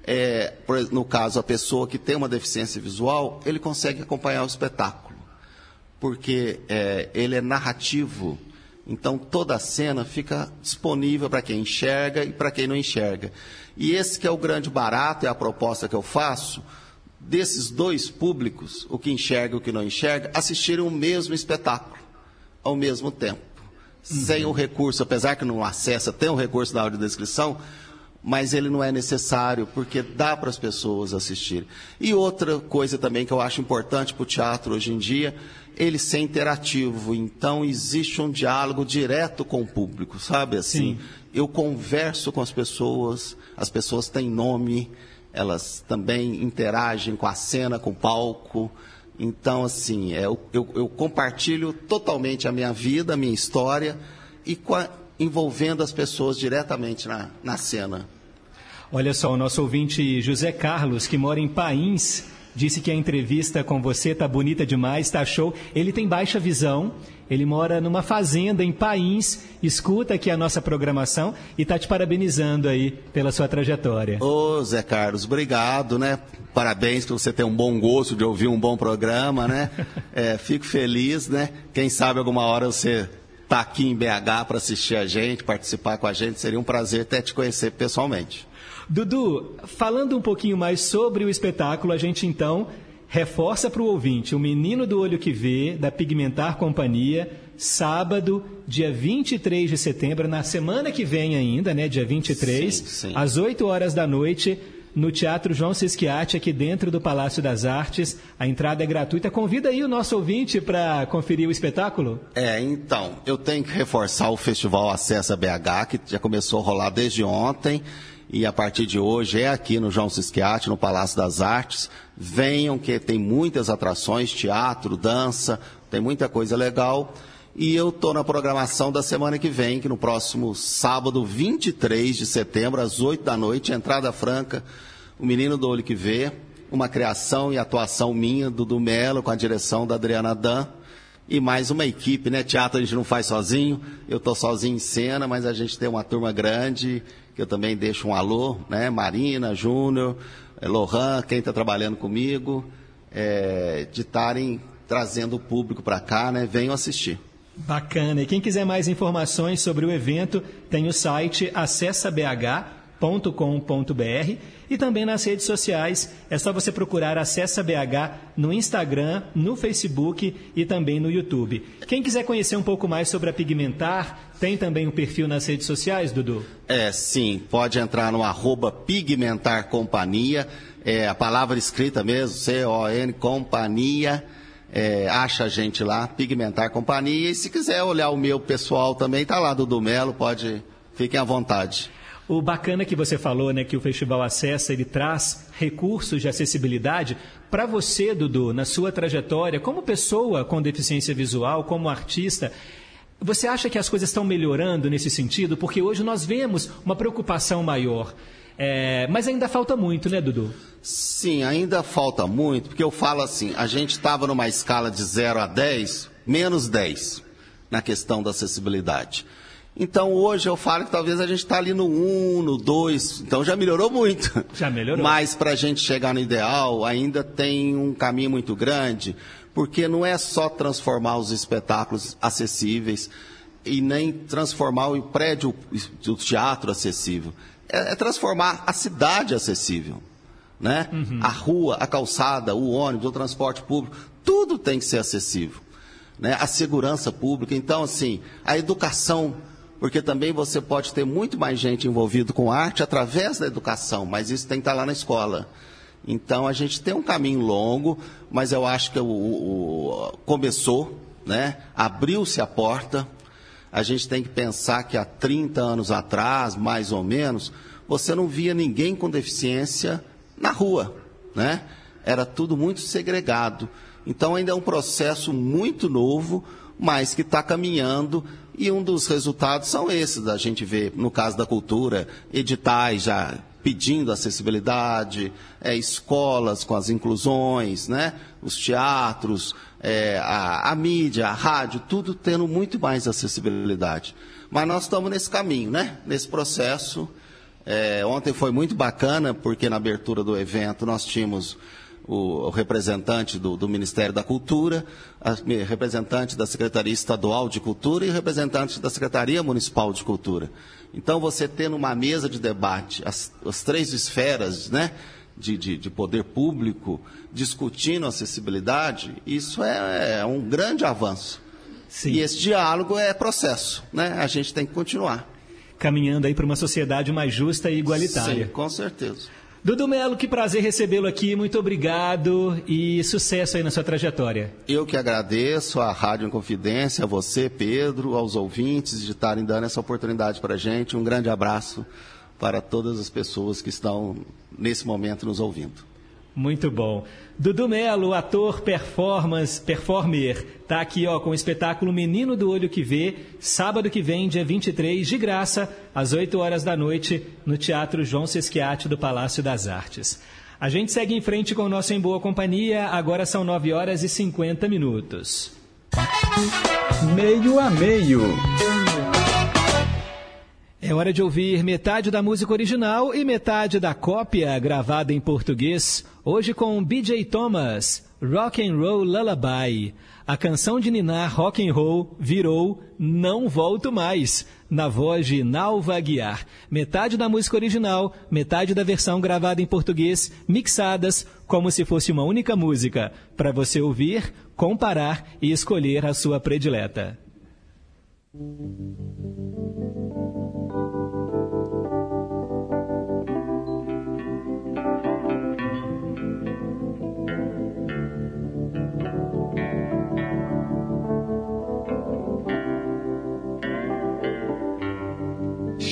é, no caso, a pessoa que tem uma deficiência visual, ele consegue acompanhar o espetáculo, porque é, ele é narrativo. Então, toda a cena fica disponível para quem enxerga e para quem não enxerga. E esse que é o grande barato, é a proposta que eu faço, desses dois públicos, o que enxerga e o que não enxerga, assistirem o mesmo espetáculo, ao mesmo tempo. Uhum. Sem o recurso, apesar que não acessa, tem o recurso da audiodescrição, mas ele não é necessário, porque dá para as pessoas assistirem. E outra coisa também que eu acho importante para o teatro hoje em dia, ele ser interativo. Então, existe um diálogo direto com o público, sabe? Assim, Sim. eu converso com as pessoas, as pessoas têm nome, elas também interagem com a cena, com o palco. Então, assim, é, eu, eu, eu compartilho totalmente a minha vida, a minha história, e a, envolvendo as pessoas diretamente na, na cena. Olha só, o nosso ouvinte José Carlos, que mora em Pains, disse que a entrevista com você está bonita demais, está show. Ele tem baixa visão, ele mora numa fazenda em Pains, escuta aqui a nossa programação e está te parabenizando aí pela sua trajetória. Ô, Zé Carlos, obrigado, né? Parabéns por você ter um bom gosto de ouvir um bom programa, né? [laughs] É, fico feliz, né? Quem sabe alguma hora você está aqui em BH para assistir a gente, participar com a gente. Seria um prazer até te conhecer pessoalmente. Dudu, falando um pouquinho mais sobre o espetáculo, a gente então reforça para o ouvinte o Menino do Olho que Vê, da Pigmentar Companhia, sábado, dia 23 de setembro, na semana que vem ainda, né, dia 23, sim, sim. às 8 horas da noite, no Teatro João Sisquiati, aqui dentro do Palácio das Artes. A entrada é gratuita. Convida aí o nosso ouvinte para conferir o espetáculo. É, então, eu tenho que reforçar o Festival Acessa BH, que já começou a rolar desde ontem. E a partir de hoje é aqui no João Sisquiati, no Palácio das Artes. Venham, que tem muitas atrações, teatro, dança, tem muita coisa legal. E eu estou na programação da semana que vem, que no próximo sábado, 23 de setembro, às 8 da noite, entrada franca, O Menino do Olho que Vê, uma criação e atuação minha, do Melo, com a direção da Adriana Dan, e mais uma equipe, né? Teatro a gente não faz sozinho, eu estou sozinho em cena, mas a gente tem uma turma grande, que eu também deixo um alô, né? Marina, Júnior, eh, Lohan, quem está trabalhando comigo, é, de estarem trazendo o público para cá, né? Venham assistir. Bacana. E quem quiser mais informações sobre o evento, tem o site acessabh.com.br e também nas redes sociais. É só você procurar Acessa BH no Instagram, no Facebook e também no YouTube. Quem quiser conhecer um pouco mais sobre a Pigmentar, tem também um perfil nas redes sociais, Dudu? É, sim. Pode entrar no arroba Pigmentar Companhia. É a palavra escrita mesmo, C-O-N, Companhia é, acha a gente lá, Pigmentar Companhia. E se quiser olhar o meu pessoal também, tá lá, Dudu Melo, pode, fiquem à vontade. O bacana que você falou, né, que o festival acessa, ele traz recursos de acessibilidade para você, Dudu, na sua trajetória, como pessoa com deficiência visual, como artista. Você acha que as coisas estão melhorando nesse sentido? Porque hoje nós vemos uma preocupação maior. É, mas ainda falta muito, né, Dudu? Sim, ainda falta muito, porque eu falo assim, a gente estava numa escala de 0 a 10, menos 10 na questão da acessibilidade. Então hoje eu falo que talvez a gente está ali no 1, no 2, então já melhorou muito. Já melhorou. Mas para a gente chegar no ideal ainda tem um caminho muito grande, porque não é só transformar os espetáculos acessíveis e nem transformar o prédio do teatro acessível. É, é transformar a cidade acessível. Né? Uhum. A rua, a calçada, o ônibus, o transporte público, tudo tem que ser acessível. Né? A segurança pública. Então, assim, a educação porque também você pode ter muito mais gente envolvida com arte através da educação, mas isso tem que estar lá na escola. Então a gente tem um caminho longo, mas eu acho que o, o começou, né? abriu-se a porta. A gente tem que pensar que há 30 anos atrás, mais ou menos, você não via ninguém com deficiência na rua. Né? Era tudo muito segregado. Então ainda é um processo muito novo, mas que está caminhando e um dos resultados são esses, a gente vê, no caso da cultura, editais já pedindo acessibilidade, é, escolas com as inclusões, né? os teatros, é, a, a, mídia, a rádio, tudo tendo muito mais acessibilidade. Mas nós estamos nesse caminho, né? nesse processo. É, ontem foi muito bacana, porque na abertura do evento nós tínhamos o, representante do, do, Ministério da Cultura, a representante da Secretaria Estadual de Cultura e o representante da Secretaria Municipal de Cultura. Então, você tendo uma mesa de debate, as, as três esferas né, de, de, de, poder público discutindo acessibilidade, isso é, é um grande avanço. Sim. E esse diálogo é processo, né? a gente tem que continuar. Caminhando aí para uma sociedade mais justa e igualitária. Sim, com certeza. Dudu Melo, que prazer recebê-lo aqui, muito obrigado e sucesso aí na sua trajetória. Eu que agradeço à Rádio Confidência, a você, Pedro, aos ouvintes de estarem dando essa oportunidade para a gente. Um grande abraço para todas as pessoas que estão nesse momento nos ouvindo. Muito bom. Dudu Melo, ator, performance, performer, tá aqui ó com o espetáculo Menino do Olho que Vê, sábado que vem, dia 23, de graça, às 8 horas da noite, no Teatro João Sesquiate do Palácio das Artes. A gente segue em frente com o nosso Em Boa Companhia, agora são 9 horas e 50 minutos. Meio a meio. É hora de ouvir metade da música original e metade da cópia gravada em português, hoje com BJ Thomas, Rock and Roll Lullaby. A canção de ninar rock and roll virou Não Volto Mais, na voz de Nalva Aguiar. Metade da música original, metade da versão gravada em português, mixadas como se fosse uma única música, para você ouvir, comparar e escolher a sua predileta.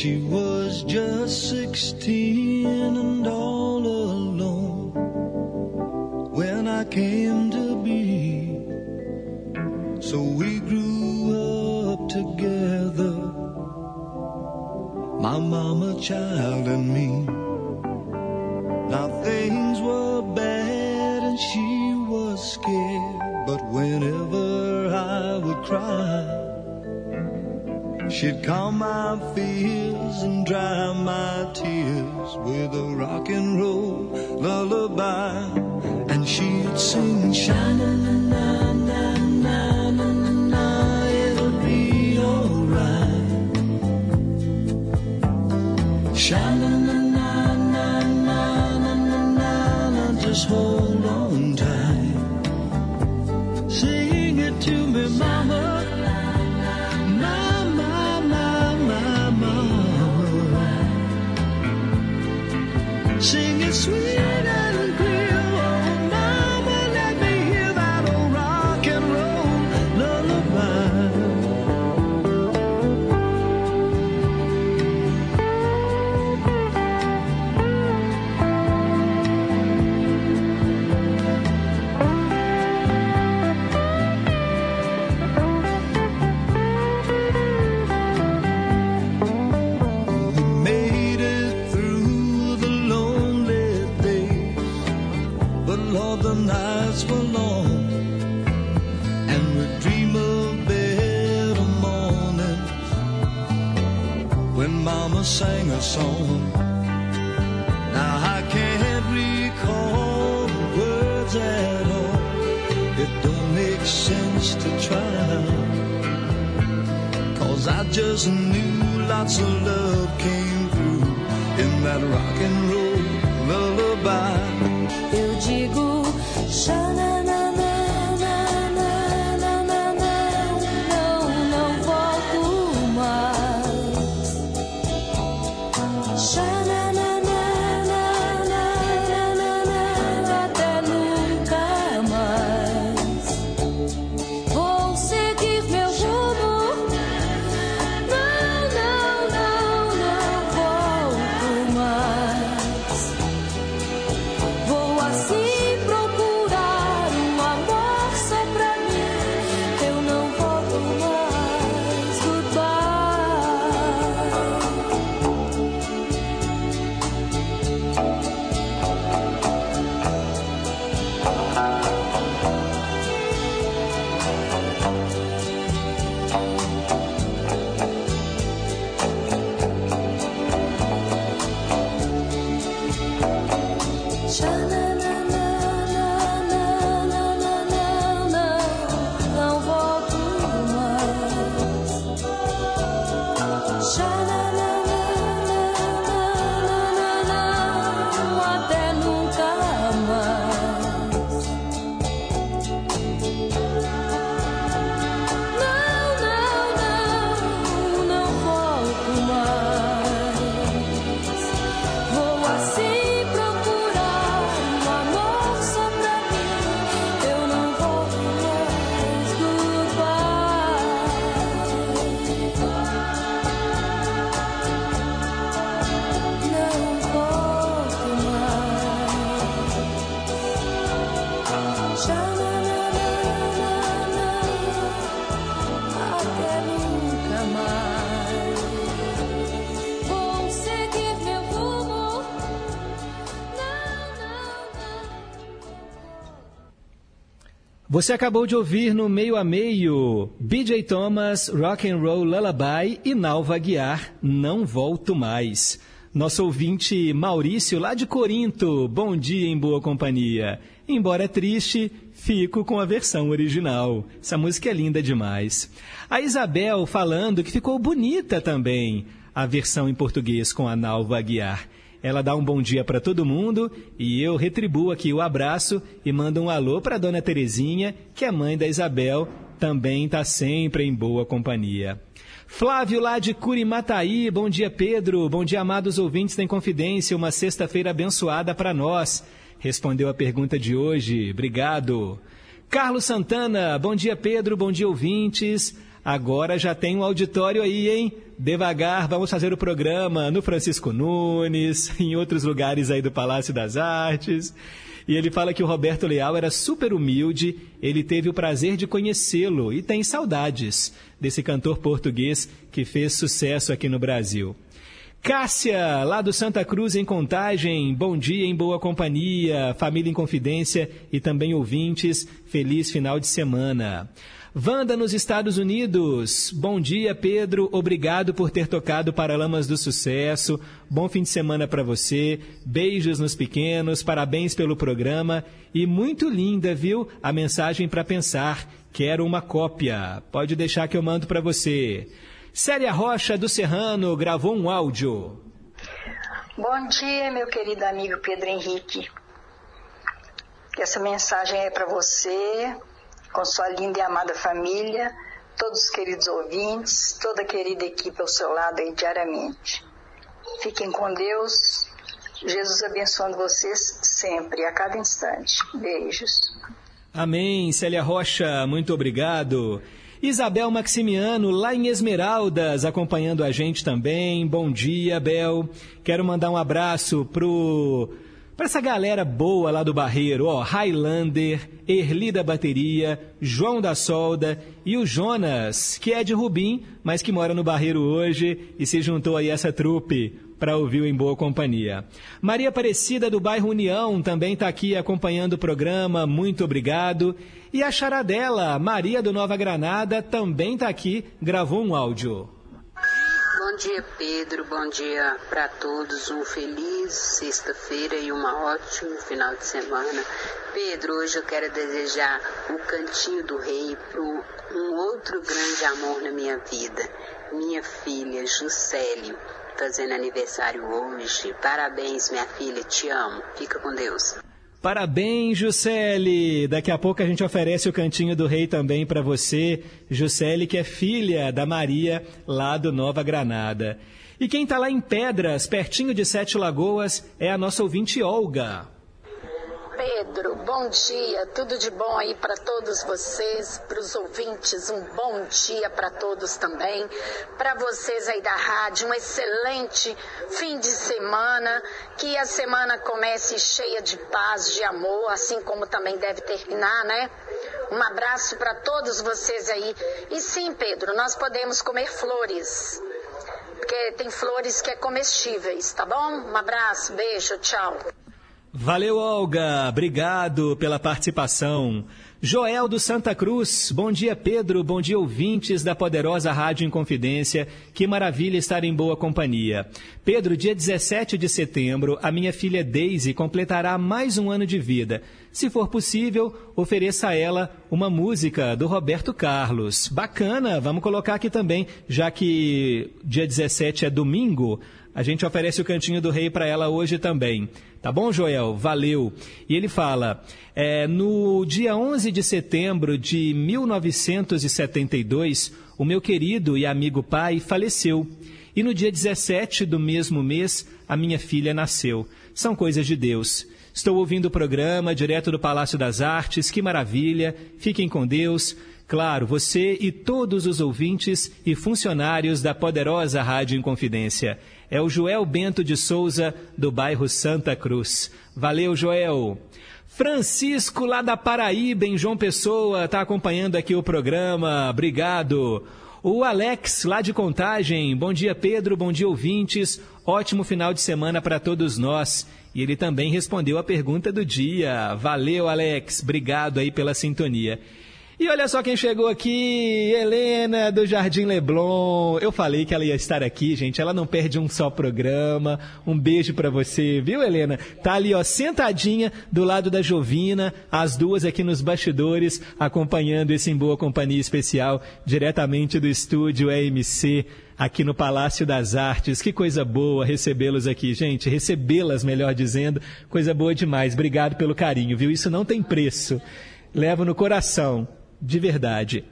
She was just sixteen and all alone when I came to be. So we grew up together, my mama, child, and me. Now things were bad and she was scared, but whenever I would cry, She'd calm my fears and dry my tears with a rock and roll lullaby. And she'd sing, Shine na na na na na na, it'll be alright. Shine na na na na na na na, just hold on tight. Sing sweet sang a song. Now I can't recall the words at all. It don't make sense to try. Cause I just knew lots of love came through in that rock Você acabou de ouvir no meio a meio BJ Thomas, Rock and Roll Lullaby e Nalva Guiar, Não Volto Mais. Nosso ouvinte Maurício, lá de Corinto, bom dia em boa companhia. Embora triste, fico com a versão original. Essa música é linda demais. A Isabel falando que ficou bonita também a versão em português com a Nalva Aguiar. Ela dá um bom dia para todo mundo e eu retribuo aqui o abraço e mando um alô para dona Terezinha, que é mãe da Isabel, também está sempre em boa companhia. Flávio lá de Curimataí, bom dia Pedro, bom dia amados ouvintes da Inconfidência, uma sexta-feira abençoada para nós. Respondeu a pergunta de hoje, obrigado. Carlos Santana, bom dia Pedro, bom dia ouvintes. Agora já tem um auditório aí, hein? Devagar, vamos fazer o programa no Francisco Nunes, [laughs] em outros lugares aí do Palácio das Artes. E ele fala que o Roberto Leal era super humilde, ele teve o prazer de conhecê-lo e tem saudades desse cantor português que fez sucesso aqui no Brasil. Cássia, lá do Santa Cruz, em Contagem, bom dia em boa companhia, família em confidência e também ouvintes, feliz final de semana. Wanda nos Estados Unidos. Bom dia, Pedro. Obrigado por ter tocado Paralamas do Sucesso. Bom fim de semana para você. Beijos nos pequenos. Parabéns pelo programa. E muito linda, viu? A mensagem para pensar. Quero uma cópia. Pode deixar que eu mando para você. Célia Rocha do Serrano gravou um áudio. Bom dia, meu querido amigo Pedro Henrique. Essa mensagem é para você, com sua linda e amada família, todos os queridos ouvintes, toda a querida equipe ao seu lado aí diariamente. Fiquem com Deus, Jesus abençoando vocês sempre, a cada instante. Beijos. Amém, Célia Rocha, muito obrigado. Isabel Maximiano, lá em Esmeraldas, acompanhando a gente também. Bom dia, Bel. Quero mandar um abraço pro para essa galera boa lá do Barreiro, ó, Highlander, Erli da Bateria, João da Solda e o Jonas, que é de Rubim, mas que mora no Barreiro hoje e se juntou aí a essa trupe para ouvir Em Boa Companhia. Maria Aparecida do bairro União também está aqui acompanhando o programa, muito obrigado. E a charadela, Maria do Nova Granada, também está aqui, gravou um áudio. Bom dia, Pedro. Bom dia para todos. Um feliz sexta-feira e um ótimo final de semana. Pedro, hoje eu quero desejar o Cantinho do Rei para um outro grande amor na minha vida. Minha filha, Juscelie, fazendo aniversário hoje. Parabéns, minha filha. Te amo. Fica com Deus. Parabéns, Juscelie! Daqui a pouco a gente oferece o Cantinho do Rei também para você, Juscelie, que é filha da Maria, lá do Nova Granada. E quem está lá em Pedras, pertinho de Sete Lagoas, é a nossa ouvinte Olga. Pedro, bom dia, tudo de bom aí para todos vocês, para os ouvintes, um bom dia para todos também, para vocês aí da rádio, um excelente fim de semana, que a semana comece cheia de paz, de amor, assim como também deve terminar, né? Um abraço para todos vocês aí. E sim, Pedro, nós podemos comer flores, porque tem flores que é comestíveis, tá bom? Um abraço, beijo, tchau. Valeu, Olga. Obrigado pela participação. Joel do Santa Cruz. Bom dia, Pedro. Bom dia, ouvintes da poderosa Rádio Inconfidência. Que maravilha estar em boa companhia. Pedro, dia 17 de setembro, a minha filha Daisy completará mais um ano de vida. Se for possível, ofereça a ela uma música do Roberto Carlos. Bacana, vamos colocar aqui também, já que dia 17 é domingo. A gente oferece o Cantinho do Rei para ela hoje também. Tá bom, Joel? Valeu. E ele fala: é, no dia 11 de setembro de 1972, o meu querido e amigo pai faleceu. E no dia 17 do mesmo mês, a minha filha nasceu. São coisas de Deus. Estou ouvindo o programa direto do Palácio das Artes, que maravilha. Fiquem com Deus. Claro, você e todos os ouvintes e funcionários da poderosa Rádio Inconfidência. É o Joel Bento de Souza, do bairro Santa Cruz. Valeu, Joel. Francisco, lá da Paraíba, em João Pessoa, está acompanhando aqui o programa. Obrigado. O Alex, lá de Contagem. Bom dia, Pedro. Bom dia, ouvintes. Ótimo final de semana para todos nós. E ele também respondeu a pergunta do dia. Valeu, Alex. Obrigado aí pela sintonia. E olha só quem chegou aqui, Helena do Jardim Leblon. Eu falei que ela ia estar aqui, gente. Ela não perde um só programa. Um beijo para você, viu, Helena? Tá ali, ó, sentadinha do lado da Jovina, as duas aqui nos bastidores, acompanhando esse em boa companhia especial, diretamente do estúdio EMC aqui no Palácio das Artes. Que coisa boa recebê-los aqui, gente. Recebê-las, melhor dizendo. Coisa boa demais. Obrigado pelo carinho, viu? Isso não tem preço. Levo no coração de verdade.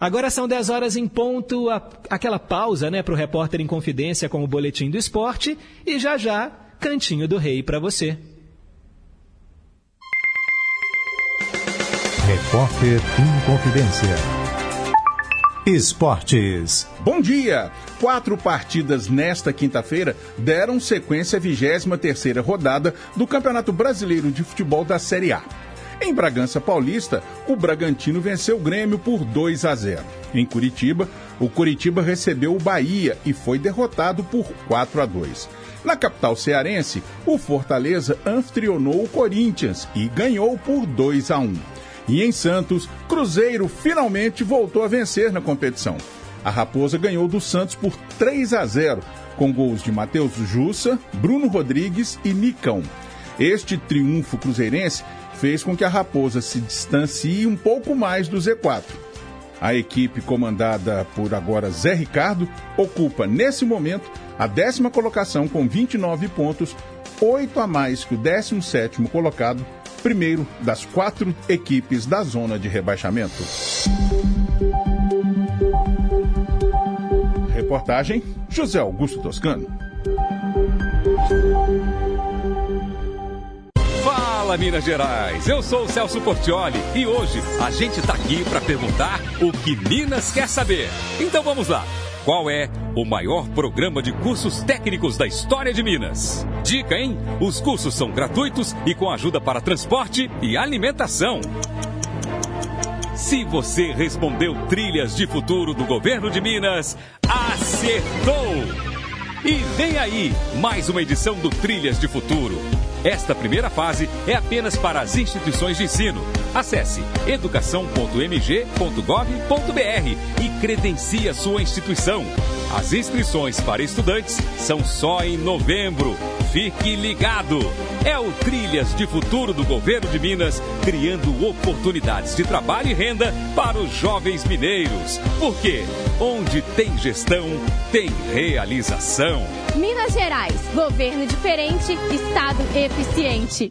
Agora são 10 horas em ponto, a, aquela pausa né, para o repórter em confidência com o boletim do esporte e já já, Cantinho do Rei para você. Repórter em confidência. Esportes. Bom dia! Quatro partidas nesta quinta-feira deram sequência à 23 rodada do Campeonato Brasileiro de Futebol da Série A. Em Bragança Paulista, o Bragantino venceu o Grêmio por 2 a 0. Em Curitiba, o Curitiba recebeu o Bahia e foi derrotado por 4 a 2. Na capital cearense, o Fortaleza anfitrionou o Corinthians e ganhou por 2 a 1. E em Santos, Cruzeiro finalmente voltou a vencer na competição. A Raposa ganhou do Santos por 3 a 0, com gols de Matheus Jussa, Bruno Rodrigues e Nicão. Este triunfo cruzeirense fez com que a Raposa se distancie um pouco mais do Z4. A equipe comandada por agora Zé Ricardo ocupa, nesse momento, a décima colocação com 29 pontos, oito a mais que o 17º colocado, primeiro das quatro equipes da zona de rebaixamento. Reportagem José Augusto Toscano. Fala Minas Gerais, eu sou o Celso Portioli e hoje a gente tá aqui para perguntar o que Minas quer saber. Então vamos lá. Qual é o maior programa de cursos técnicos da história de Minas? Dica, hein? Os cursos são gratuitos e com ajuda para transporte e alimentação. Se você respondeu Trilhas de Futuro do Governo de Minas, acertou! E vem aí mais uma edição do Trilhas de Futuro. Esta primeira fase é apenas para as instituições de ensino. Acesse educação.mg.gov.br e credencie a sua instituição. As inscrições para estudantes são só em novembro. Fique ligado! É o Trilhas de Futuro do Governo de Minas, criando oportunidades de trabalho e renda para os jovens mineiros. Porque onde tem gestão, tem realização. Minas Gerais, governo diferente, estado eficiente.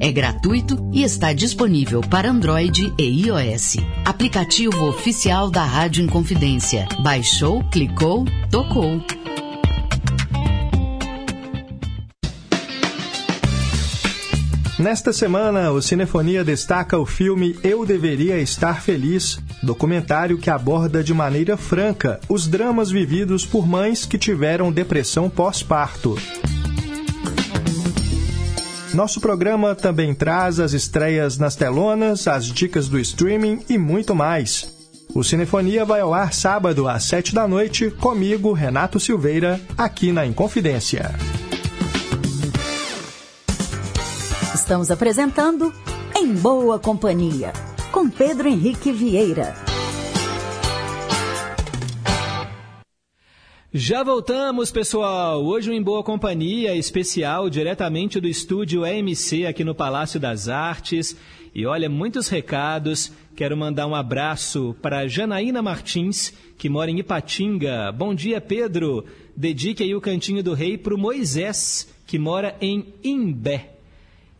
é gratuito e está disponível para Android e iOS. Aplicativo oficial da Rádio Inconfidência. Baixou, clicou, tocou. Nesta semana, o Cinefonia destaca o filme Eu Deveria Estar Feliz, documentário que aborda de maneira franca os dramas vividos por mães que tiveram depressão pós-parto. Nosso programa também traz as estreias nas telonas, as dicas do streaming e muito mais. O Cinefonia vai ao ar sábado às sete da noite, comigo, Renato Silveira, aqui na Inconfidência. Estamos apresentando Em Boa Companhia, com Pedro Henrique Vieira. Já voltamos, pessoal. Hoje um Em Boa Companhia especial diretamente do estúdio EMC aqui no Palácio das Artes. E olha, muitos recados. Quero mandar um abraço para Janaína Martins, que mora em Ipatinga. Bom dia, Pedro. Dedique aí o Cantinho do Rei para o Moisés, que mora em Imbé.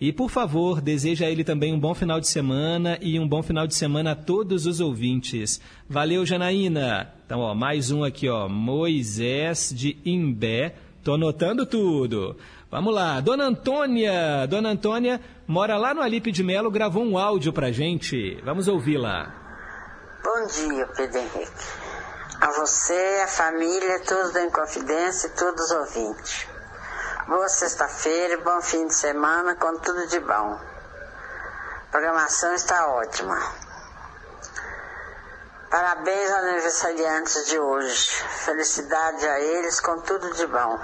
E, por favor, deseja a ele também um bom final de semana e um bom final de semana a todos os ouvintes. Valeu, Janaína! Então, ó, mais um aqui, ó, Moisés de Imbé. Tô anotando tudo. Vamos lá, Dona Antônia. Dona Antônia mora lá no Alipe de Melo, gravou um áudio pra gente. Vamos ouvi-la. Bom dia, Pedro Henrique. A você, a família, todos da Inconfidência e todos os ouvintes. Boa sexta-feira, bom fim de semana, com tudo de bom. A programação está ótima. Parabéns aos aniversariantes de hoje. Felicidade a eles, com tudo de bom.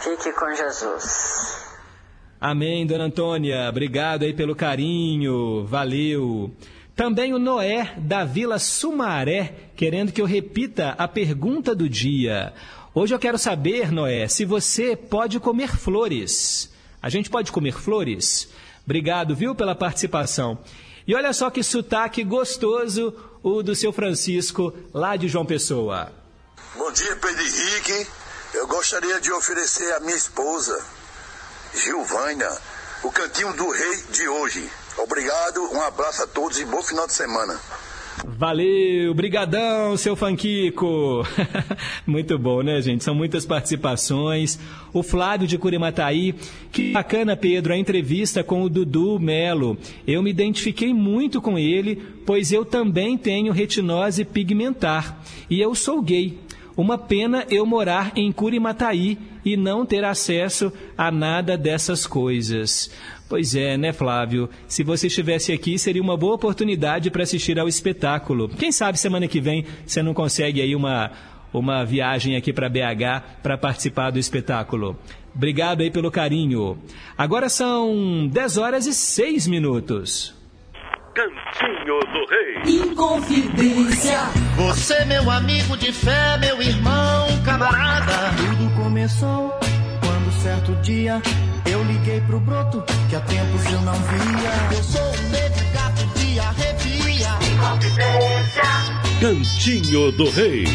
Fique com Jesus. Amém, Dona Antônia. Obrigado aí pelo carinho. Valeu. Também o Noé, da Vila Sumaré, querendo que eu repita a pergunta do dia. Hoje eu quero saber, Noé, se você pode comer flores. A gente pode comer flores? Obrigado, viu, pela participação. E olha só que sotaque gostoso o do seu Francisco, lá de João Pessoa. Bom dia, Pedro Henrique. Eu gostaria de oferecer à minha esposa, Gilvânia, o cantinho do rei de hoje. Obrigado, um abraço a todos e bom final de semana. Valeu, brigadão, seu Fanquico. [laughs] Muito bom, né, gente? São muitas participações. O Flávio de Curimataí, que bacana, Pedro, a entrevista com o Dudu Melo. Eu me identifiquei muito com ele, pois eu também tenho retinose pigmentar e eu sou gay. Uma pena eu morar em Curimataí e não ter acesso a nada dessas coisas. Pois é, né, Flávio? Se você estivesse aqui, seria uma boa oportunidade para assistir ao espetáculo. Quem sabe semana que vem você não consegue aí uma, uma viagem aqui para BH para participar do espetáculo. Obrigado aí pelo carinho. Agora são 10 horas e 6 minutos. Cantinho do Rei. Inconfidência. Você, meu amigo de fé, meu irmão, camarada. Tudo começou certo dia eu liguei pro broto que há tempos eu não via. Eu sou um negro gato de arrepia. Cantinho do Rei.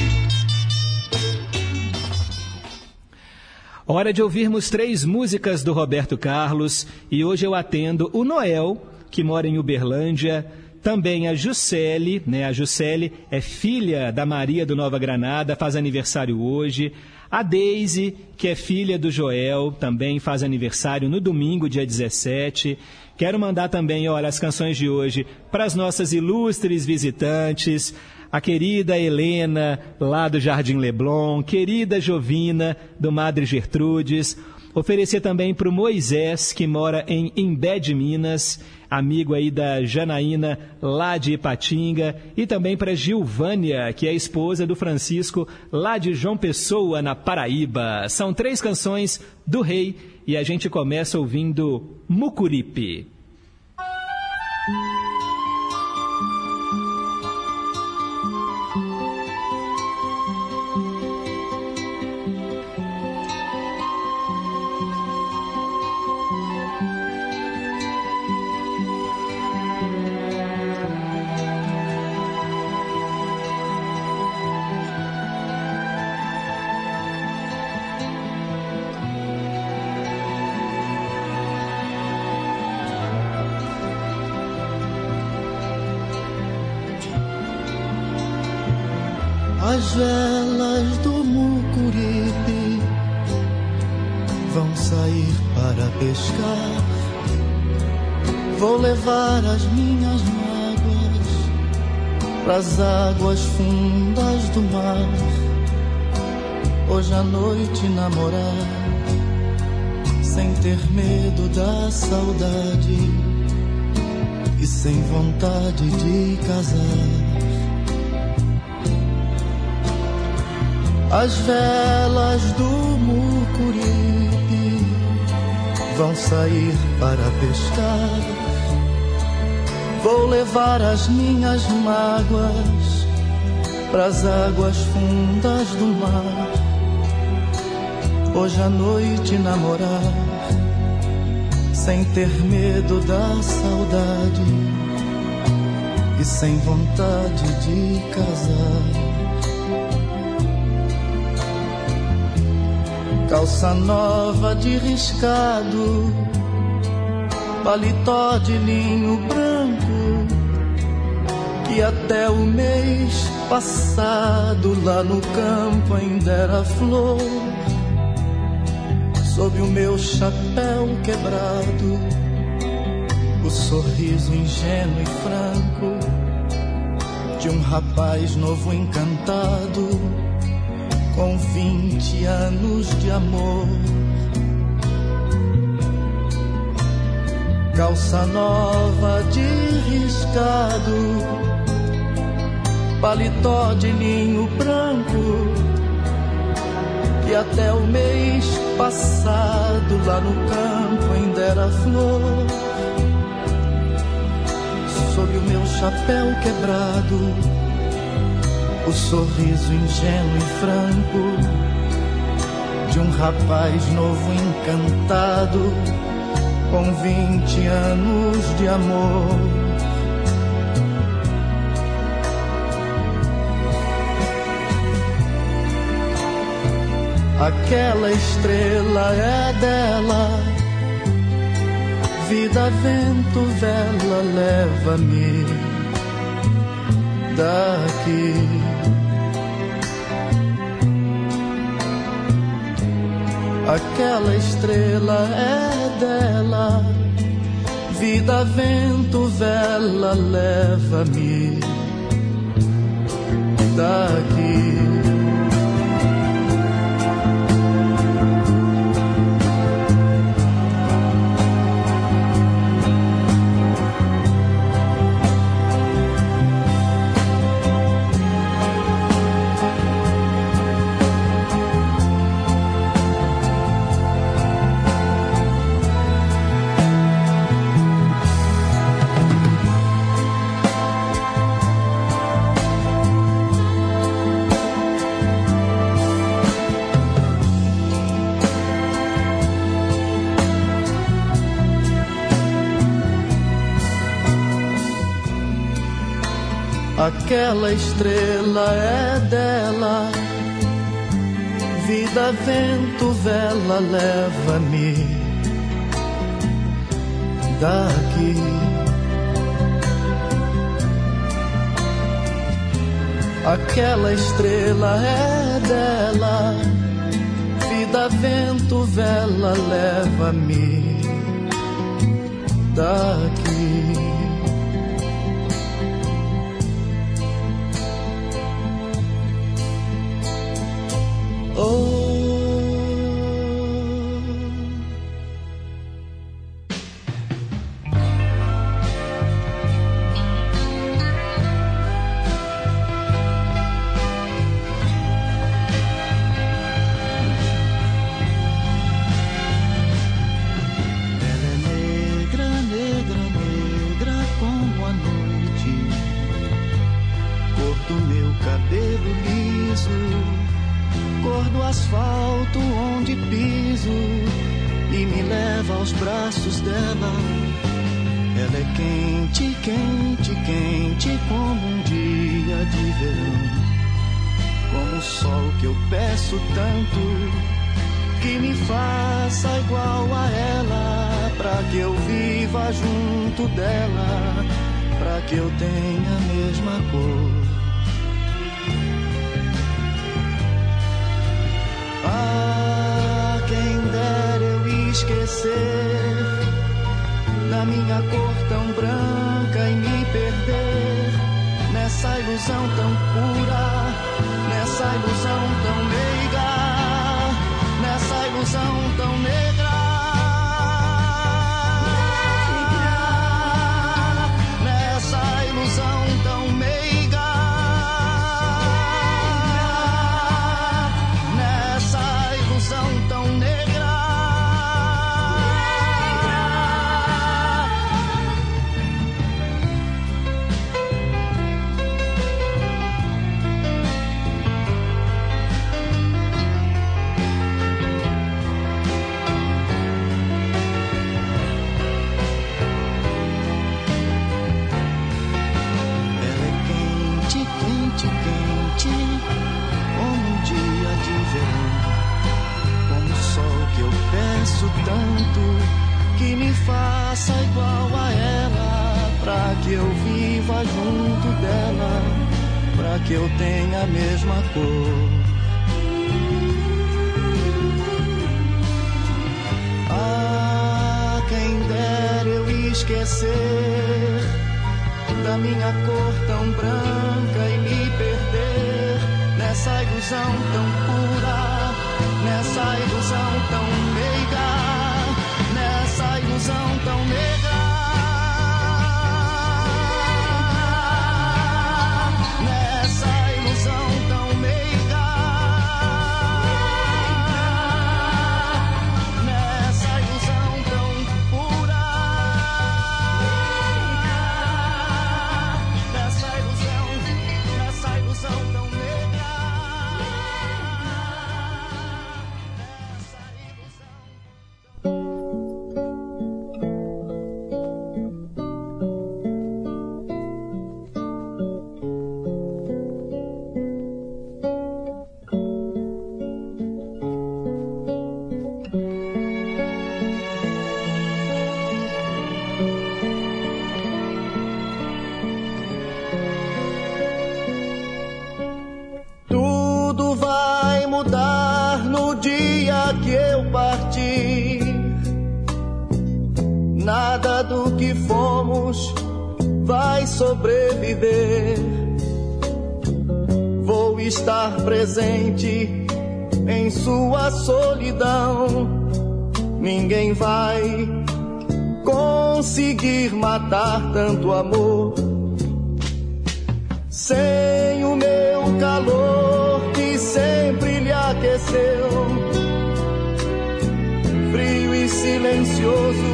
Hora de ouvirmos três músicas do Roberto Carlos e hoje eu atendo o Noel, que mora em Uberlândia, também a Juscelie, né? A Juscelie é filha da Maria do Nova Granada, faz aniversário hoje. A Daisy, que é filha do Joel, também faz aniversário no domingo, dia 17. Quero mandar também, olha, as canções de hoje para as nossas ilustres visitantes, a querida Helena, lá do Jardim Leblon, querida Jovina, do Madre Gertrudes. Oferecer também para o Moisés, que mora em Imbé de Minas, amigo aí da Janaína, lá de Ipatinga. E também para Gilvânia, que é esposa do Francisco, lá de João Pessoa, na Paraíba. São três canções do rei e a gente começa ouvindo Mucuripe. Hoje à noite namorar, sem ter medo da saudade e sem vontade de casar. As velas do Mucuripe vão sair para pescar. Vou levar as minhas mágoas pras águas fundas do mar. Hoje à noite namorar, sem ter medo da saudade e sem vontade de casar. calça nova de riscado, paletó de linho branco, que até o mês passado lá no campo ainda era flor. Sob o meu chapéu quebrado, o sorriso ingênuo e franco de um rapaz novo encantado com vinte anos de amor. Calça nova de riscado, paletó de linho branco, que até o mês passado lá no campo ainda era flor. Sob o meu chapéu quebrado, o sorriso ingênuo e franco de um rapaz novo encantado com vinte anos de amor. Aquela estrela é dela, vida, vento, vela, leva-me daqui. Aquela estrela é dela, vida, vento, vela, leva-me daqui. Aquela estrela é dela, vida, vento, vela, leva-me daqui. Aquela estrela é dela, vida, vento, vela, leva-me daqui. Liso, cor do asfalto onde piso e me leva aos braços dela. Ela é quente, quente, quente como um dia de verão. Como o sol que eu peço tanto que me faça igual a ela, pra que eu viva junto dela, pra que eu tenha a mesma cor. Ah, quem dera eu esquecer da minha cor tão branca e me perder nessa ilusão tão pura, nessa ilusão tão meiga nessa ilusão tão negra. Peço tanto, que me faça igual a ela, pra que eu viva junto dela, pra que eu tenha a mesma cor. Ah, quem dera eu esquecer da minha cor tão branca e me perder nessa ilusão tão pura, nessa ilusão tão meiga, nessa ilusão tão negra. Sem o meu calor que sempre lhe aqueceu, frio e silencioso,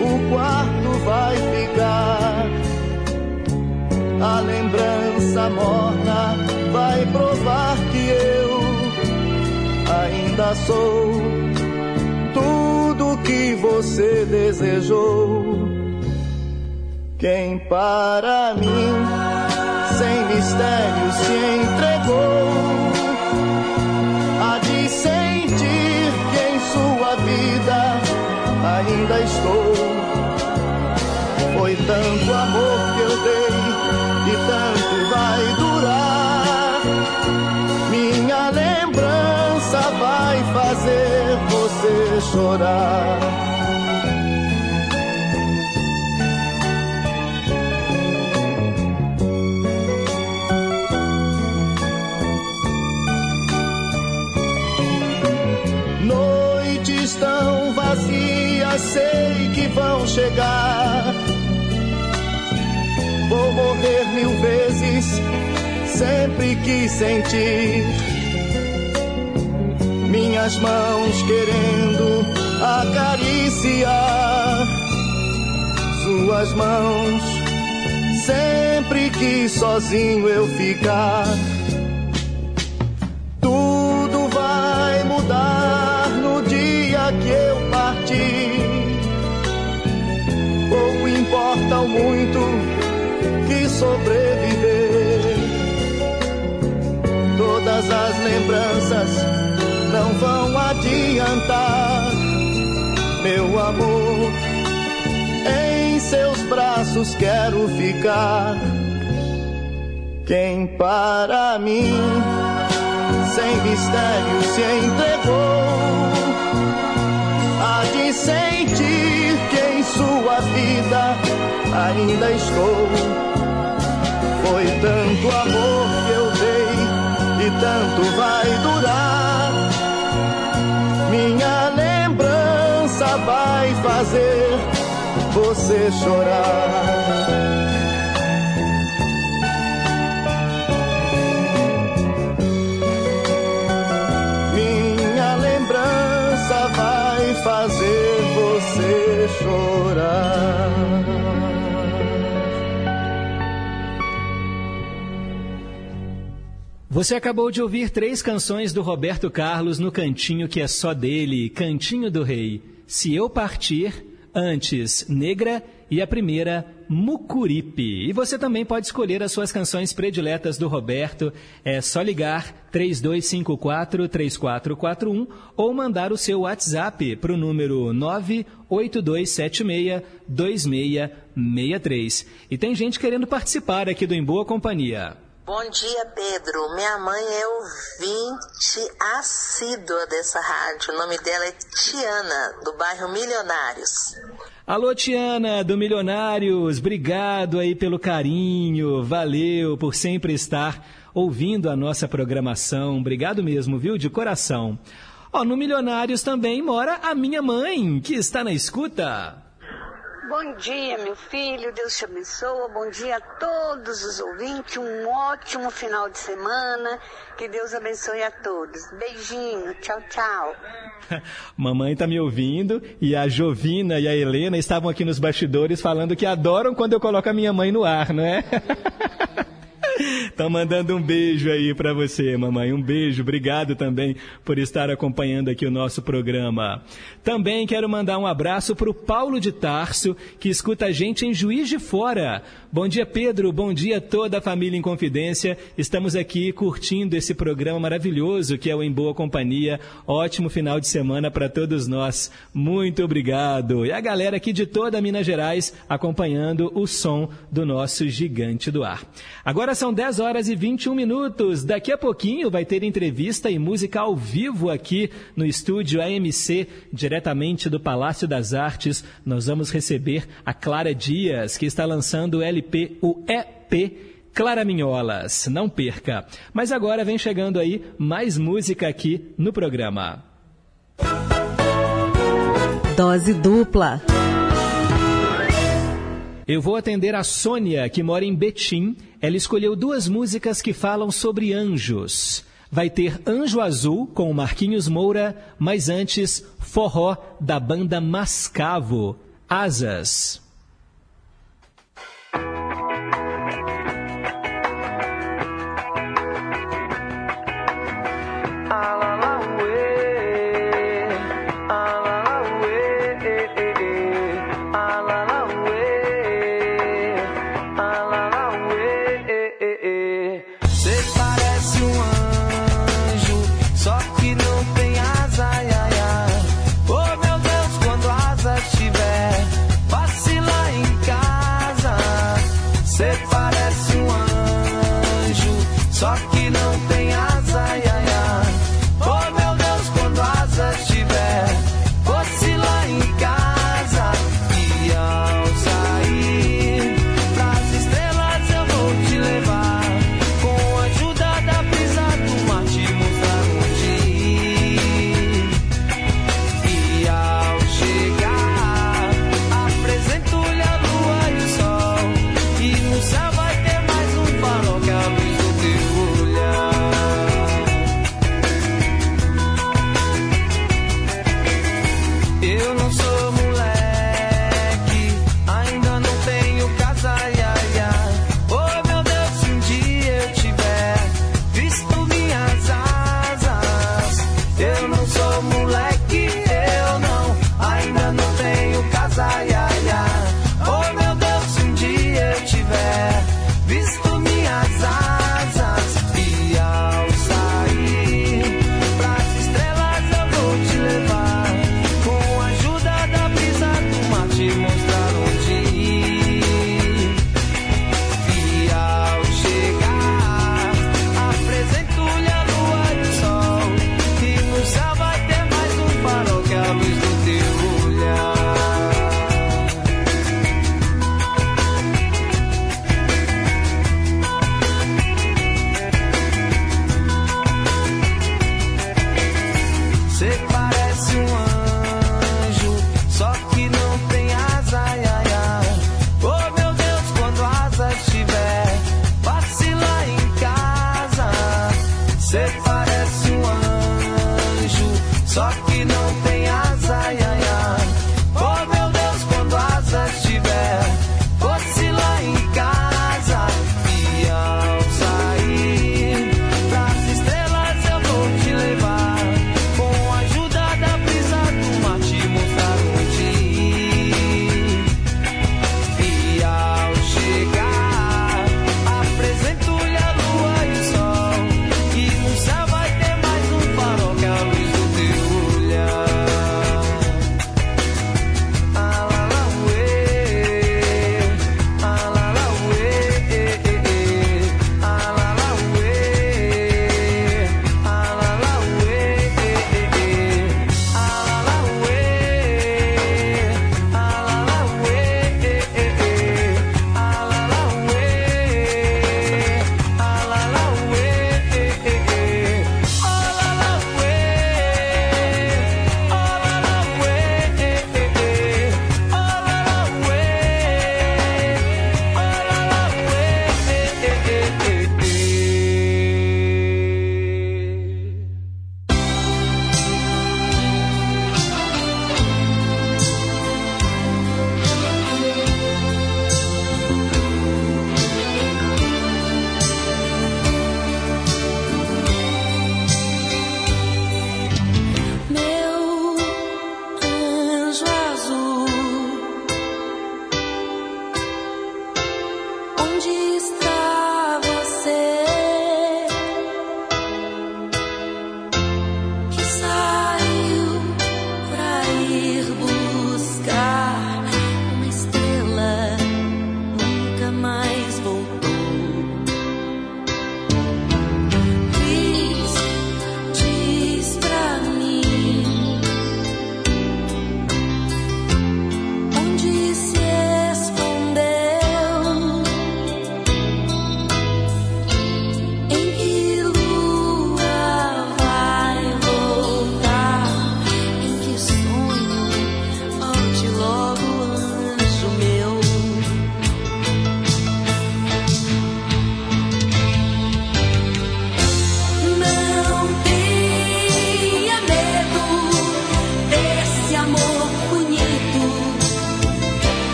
o quarto vai ficar. A lembrança morna vai provar que eu ainda sou tudo que você desejou. Quem para mim, sem mistério, se entregou, há de sentir que em sua vida ainda estou. Foi tanto amor que eu dei e tanto vai durar. Minha lembrança vai fazer você chorar. Chegar. Vou morrer mil vezes, sempre que sentir minhas mãos querendo acariciar suas mãos, sempre que sozinho eu ficar. Tudo vai mudar no dia que eu partir. Importa o muito que sobreviver. Todas as lembranças não vão adiantar, meu amor. Em seus braços quero ficar. Quem para mim, sem mistério, se entregou, há de sentir que em sua vida ainda estou. Foi tanto amor que eu dei e tanto vai durar. Minha lembrança vai fazer você chorar. Você acabou de ouvir três canções do Roberto Carlos no cantinho que é só dele, Cantinho do Rei. Se Eu Partir, antes Negra e a primeira Mucuripe. E você também pode escolher as suas canções prediletas do Roberto. É só ligar 3254-3441 ou mandar o seu WhatsApp para o número 98276-2663. E tem gente querendo participar aqui do Em Boa Companhia. Bom dia, Pedro. Minha mãe é ouvinte assídua dessa rádio. O nome dela é Tiana, do bairro Milionários. Alô, Tiana, do Milionários, obrigado aí pelo carinho, valeu por sempre estar ouvindo a nossa programação, obrigado mesmo, viu, de coração. Ó, no Milionários também mora a minha mãe, que está na escuta. Bom dia, meu filho, Deus te abençoe. Bom dia a todos os ouvintes, um ótimo final de semana. Que Deus abençoe a todos. Beijinho, tchau, tchau. [laughs] Mamãe tá me ouvindo e a Jovina e a Helena estavam aqui nos bastidores falando que adoram quando eu coloco a minha mãe no ar, não é? [laughs] Estão mandando um beijo aí para você, mamãe. Um beijo. Obrigado também por estar acompanhando aqui o nosso programa. Também quero mandar um abraço para o Paulo de Tarso, que escuta a gente em Juiz de Fora. Bom dia, Pedro. Bom dia toda a família em Confidência. Estamos aqui curtindo esse programa maravilhoso que é o Em Boa Companhia. Ótimo final de semana para todos nós. Muito obrigado. E a galera aqui de toda Minas Gerais acompanhando o som do nosso gigante do ar. Agora são 10 horas e 21 minutos. Daqui a pouquinho vai ter entrevista e música ao vivo aqui no estúdio AMC, diretamente do Palácio das Artes. Nós vamos receber a Clara Dias, que está lançando o LP, o EP Claraminholas. Não perca. Mas agora vem chegando aí mais música aqui no programa. Dose dupla. Eu vou atender a Sônia, que mora em Betim. Ela escolheu duas músicas que falam sobre anjos. Vai ter Anjo Azul com o Marquinhos Moura, mas antes, Forró da banda Mascavo, Asas.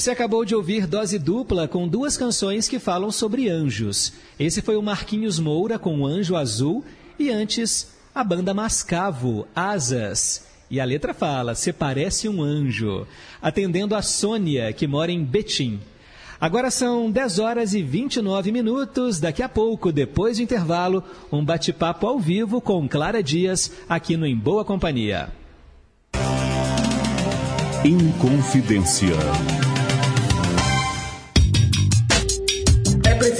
Você acabou de ouvir dose dupla com duas canções que falam sobre anjos. Esse foi o Marquinhos Moura com o Anjo Azul e antes a banda Mascavo, Asas. E a letra fala: "Se parece um anjo", atendendo a Sônia, que mora em Betim. Agora são 10 horas e 29 minutos. Daqui a pouco, depois do intervalo, um bate-papo ao vivo com Clara Dias aqui no Em Boa Companhia. Inconfidência.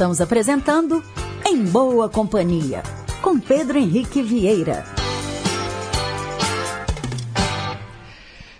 Estamos apresentando Em Boa Companhia, com Pedro Henrique Vieira.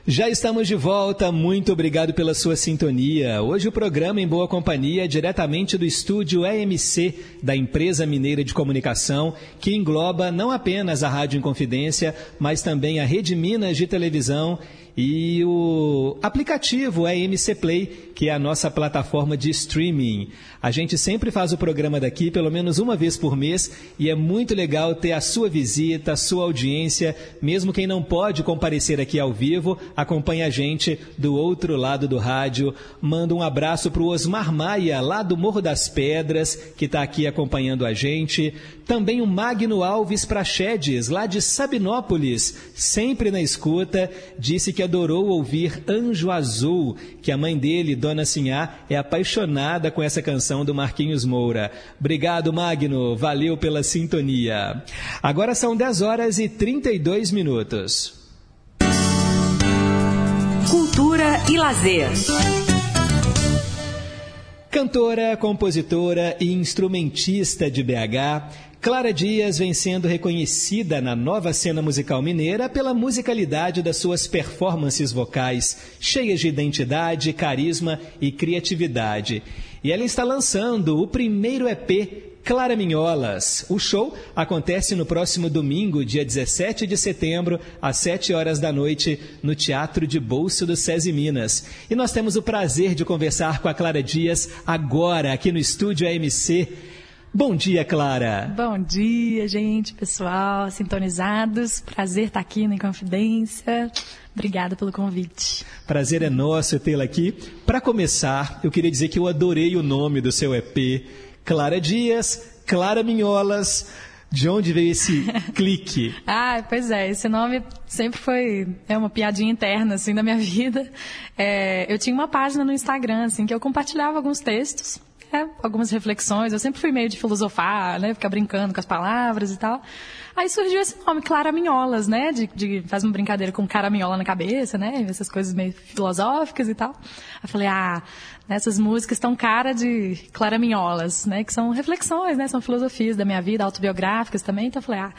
Já estamos de volta, muito obrigado pela sua sintonia. Hoje o programa Em Boa Companhia, diretamente do estúdio EMC da Empresa Mineira de Comunicação, que engloba não apenas a Rádio Inconfidência, mas também a Rede Minas de Televisão e o aplicativo EMC Play, que é a nossa plataforma de streaming. A gente sempre faz o programa daqui pelo menos uma vez por mês e é muito legal ter a sua visita, a sua audiência, mesmo quem não pode comparecer aqui ao vivo, acompanha a gente do outro lado do rádio. Manda um abraço para o Osmar Maia, lá do Morro das Pedras, que está aqui acompanhando a gente. Também o Magno Alves Prachedes, lá de Sabinópolis, sempre na escuta, disse que adorou ouvir Anjo Azul, que a mãe dele, Dona Sinhá, é apaixonada com essa canção do Marquinhos Moura. Obrigado, Magno, valeu pela sintonia. Agora são 10 horas e 32 minutos. Cultura e lazer. Cantora, compositora e instrumentista de BH, Clara Dias vem sendo reconhecida na nova cena musical mineira pela musicalidade das suas performances vocais, cheias de identidade, carisma e criatividade. E ela está lançando o primeiro EP Clara Minholas. O show acontece no próximo domingo, dia 17 de setembro, às 7 horas da noite, no Teatro de Bolso do SESI Minas. E nós temos o prazer de conversar com a Clara Dias agora, aqui no estúdio AMC. Bom dia, Clara. Bom dia, gente, pessoal, sintonizados. Prazer estar aqui na Confidência. Obrigada pelo convite. Prazer é nosso tê-la aqui. Para começar, eu queria dizer que eu adorei o nome do seu EP, Clara Dias, Clara Minholas. De onde veio esse [laughs] clique? ah, pois é, esse nome sempre foi é uma piadinha interna assim da minha [laughs] vida. É, eu tinha uma página no Instagram assim que eu compartilhava alguns textos é, algumas reflexões. Eu sempre fui meio de filosofar, né? Ficar brincando com as palavras e tal. Aí surgiu esse nome, Claraminholas, né? De, de faz uma brincadeira com caraminhola na cabeça, né? Essas coisas meio filosóficas e tal. Aí falei, ah, essas músicas estão cara de Claraminholas, né? Que são reflexões, né? São filosofias da minha vida, autobiográficas também. Então eu falei, ah,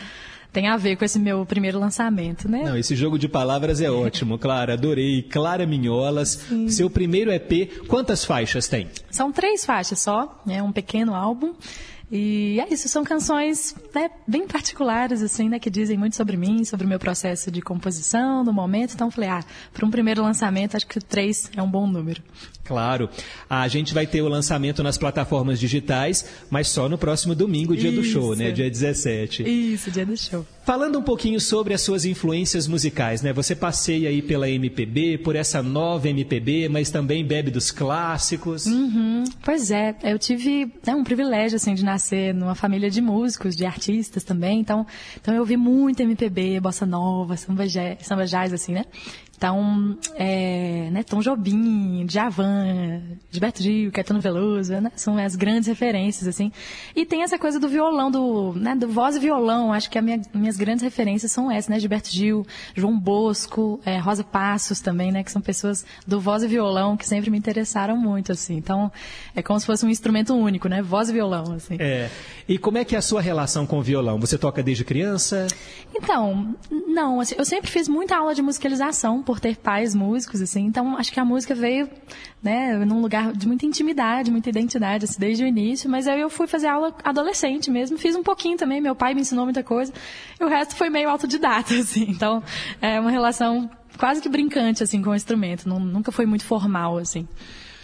tem a ver com esse meu primeiro lançamento, né? Não, esse jogo de palavras é ótimo, Clara. Adorei. Clara Minholas, Sim. seu primeiro EP. Quantas faixas tem? São três faixas só, é um pequeno álbum. E é isso, são canções né, bem particulares, assim, né, que dizem muito sobre mim, sobre o meu processo de composição, do momento. Então, falei, ah, para um primeiro lançamento, acho que três é um bom número. Claro. A gente vai ter o lançamento nas plataformas digitais, mas só no próximo domingo, dia Isso. do show, né? Dia 17. Isso, dia do show. Falando um pouquinho sobre as suas influências musicais, né? Você passeia aí pela MPB, por essa nova MPB, mas também bebe dos clássicos. Uhum. Pois é, eu tive né, um privilégio, assim, de nascer numa família de músicos, de artistas também, então, então eu ouvi muito MPB, bossa nova, samba jazz, samba jazz assim, né? Então, é, né, Tom Jobim, Djavan, Gilberto Gil, Caetano Veloso, né, são as grandes referências, assim. E tem essa coisa do violão, do, né, do voz e violão, acho que as minha, minhas grandes referências são essas, né, Gilberto Gil, João Bosco, é, Rosa Passos também, né, que são pessoas do voz e violão que sempre me interessaram muito, assim. Então, é como se fosse um instrumento único, né, voz e violão, assim. É. E como é que é a sua relação com o violão? Você toca desde criança? Então, não, assim, eu sempre fiz muita aula de musicalização, por ter pais músicos, assim. Então, acho que a música veio, né, num lugar de muita intimidade, muita identidade, assim, desde o início. Mas aí eu fui fazer aula adolescente mesmo. Fiz um pouquinho também. Meu pai me ensinou muita coisa. E o resto foi meio autodidata, [laughs] assim. Então, é uma relação quase que brincante, assim, com o instrumento. Nunca foi muito formal, assim.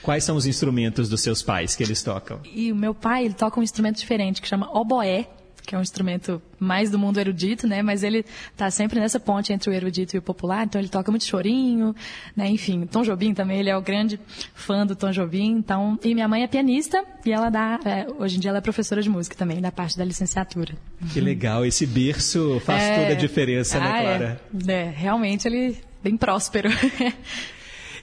Quais são os instrumentos dos seus pais que eles tocam? E o meu pai, ele toca um instrumento diferente que chama oboé que é um instrumento mais do mundo erudito, né? Mas ele está sempre nessa ponte entre o erudito e o popular, então ele toca muito chorinho, né? Enfim, Tom Jobim também, ele é o grande fã do Tom Jobim, então... E minha mãe é pianista e ela dá... É, hoje em dia ela é professora de música também, da parte da licenciatura. Que legal, esse berço faz é... toda a diferença, né, ah, né, Clara? É. é, realmente ele bem próspero. [laughs]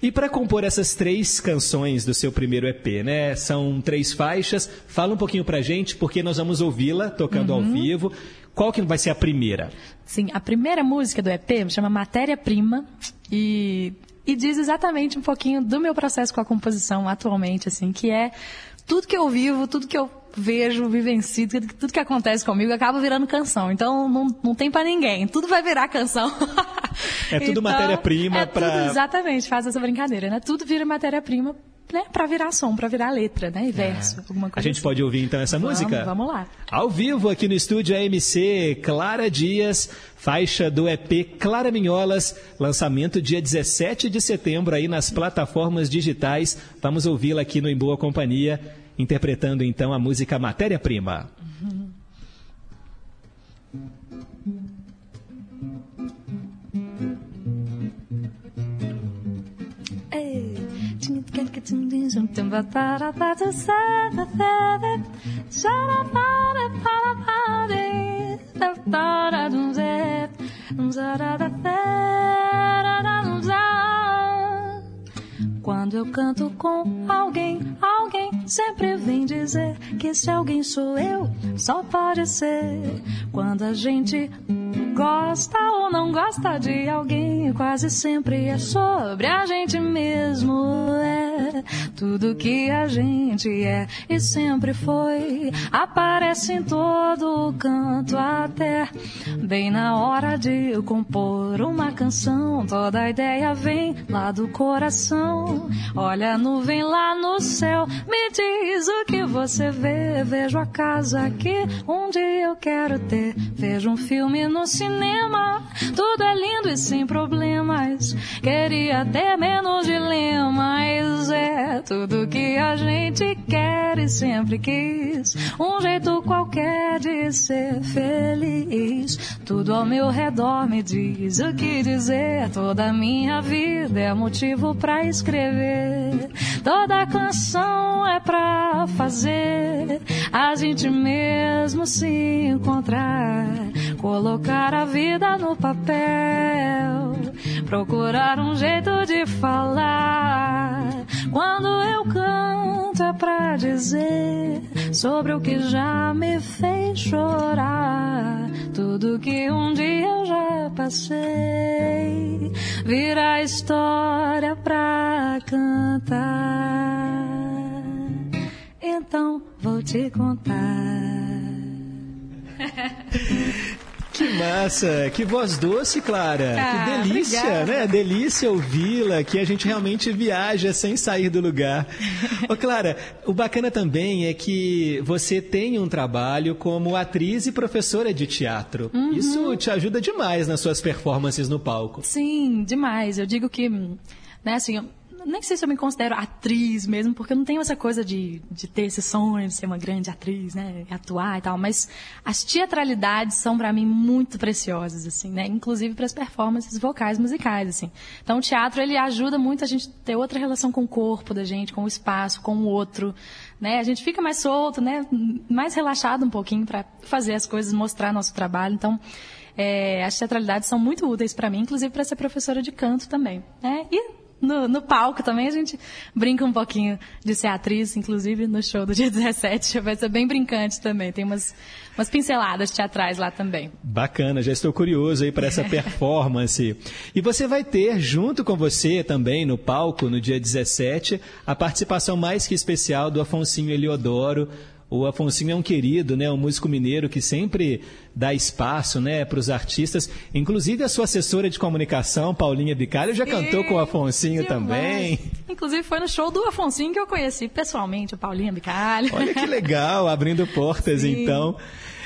E para compor essas três canções do seu primeiro EP, né? São três faixas. Fala um pouquinho pra gente, porque nós vamos ouvi-la tocando uhum. ao vivo. Qual que vai ser a primeira? Sim, a primeira música do EP chama Matéria Prima e, e diz exatamente um pouquinho do meu processo com a composição atualmente, assim, que é tudo que eu vivo, tudo que eu vejo, vivencio, tudo que acontece comigo acaba virando canção. Então não, não tem para ninguém. Tudo vai virar canção. É tudo Então, matéria-prima é tudo, exatamente, faz essa brincadeira, né? Tudo vira matéria-prima, né? Pra virar som, pra virar letra, né? E verso, alguma É. A coisa gente assim. pode ouvir então essa Vamos, música? Vamos lá. Ao vivo aqui no estúdio AMC, Clara Dias, faixa do EP Clara Minholas, lançamento dia 17 de setembro aí nas plataformas digitais. Vamos ouvi-la aqui no Em Boa Companhia, interpretando então a música Matéria Prima. Quando eu canto com alguém, alguém sempre vem dizer que esse alguém sou eu, só pode ser. Quando a gente gosta ou não gosta de alguém, quase sempre é sobre a gente mesmo. É tudo que a gente é e sempre foi. Aparece em todo canto, até bem na hora de compor uma canção. Toda a ideia vem lá do coração. Olha a nuvem lá no céu, me diz o que você vê. Vejo a casa que um dia eu quero ter. Vejo um filme no cinema, tudo é lindo e sem problemas. Queria ter menos dilemas, é tudo que a gente quer e sempre quis. Um jeito qualquer de ser feliz. Tudo ao meu redor me diz o que dizer. Toda minha vida é motivo pra escrever. Toda canção é pra fazer a gente mesmo se encontrar. Colocar a vida no papel, procurar um jeito de falar. Quando eu canto é pra dizer sobre o que já me fez chorar. Tudo que um dia eu já passei, vira história pra cantar. Então vou te contar. [laughs] Que massa, que voz doce, Clara. Ah, que delícia, obrigada. né? Delícia ouvi-la, que a gente realmente viaja sem sair do lugar. [laughs] Ô, Clara, o bacana também é que você tem um trabalho como atriz e professora de teatro. Uhum. Isso te ajuda demais nas suas performances no palco. Sim, demais. Eu digo que, né, assim, eu nem sei se eu me considero atriz mesmo, porque eu não tenho essa coisa de, de ter esse sonho de ser uma grande atriz, né, atuar e tal, mas as teatralidades são para mim muito preciosas, assim, né, inclusive para as performances vocais musicais, assim. Então o teatro ele ajuda muito a gente ter outra relação com o corpo da gente, com o espaço, com o outro, né? A gente fica mais solto, né, mais relaxado um pouquinho para fazer as coisas, mostrar nosso trabalho. Então é, as teatralidades são muito úteis para mim, inclusive para ser professora de canto também. Né? E no, no palco também a gente brinca um pouquinho de ser atriz, inclusive no show do dia [laughs] 17 vai ser bem brincante também. Tem umas, umas pinceladas teatrais lá também. Bacana, já estou curioso aí para essa [laughs] performance. E você vai ter, junto com você também no palco, no dia 17, a participação mais que especial do Afonsinho Eliodoro. O Afonsinho é um querido, né, um músico mineiro que sempre dá espaço, né, para os artistas. Inclusive a sua assessora de comunicação, Paulinha Bicalho, já cantou com o Afonsinho também. Inclusive foi no show do Afonsinho que eu conheci pessoalmente, o Paulinho Bicalho. Olha que legal, [laughs] abrindo portas Sim. então.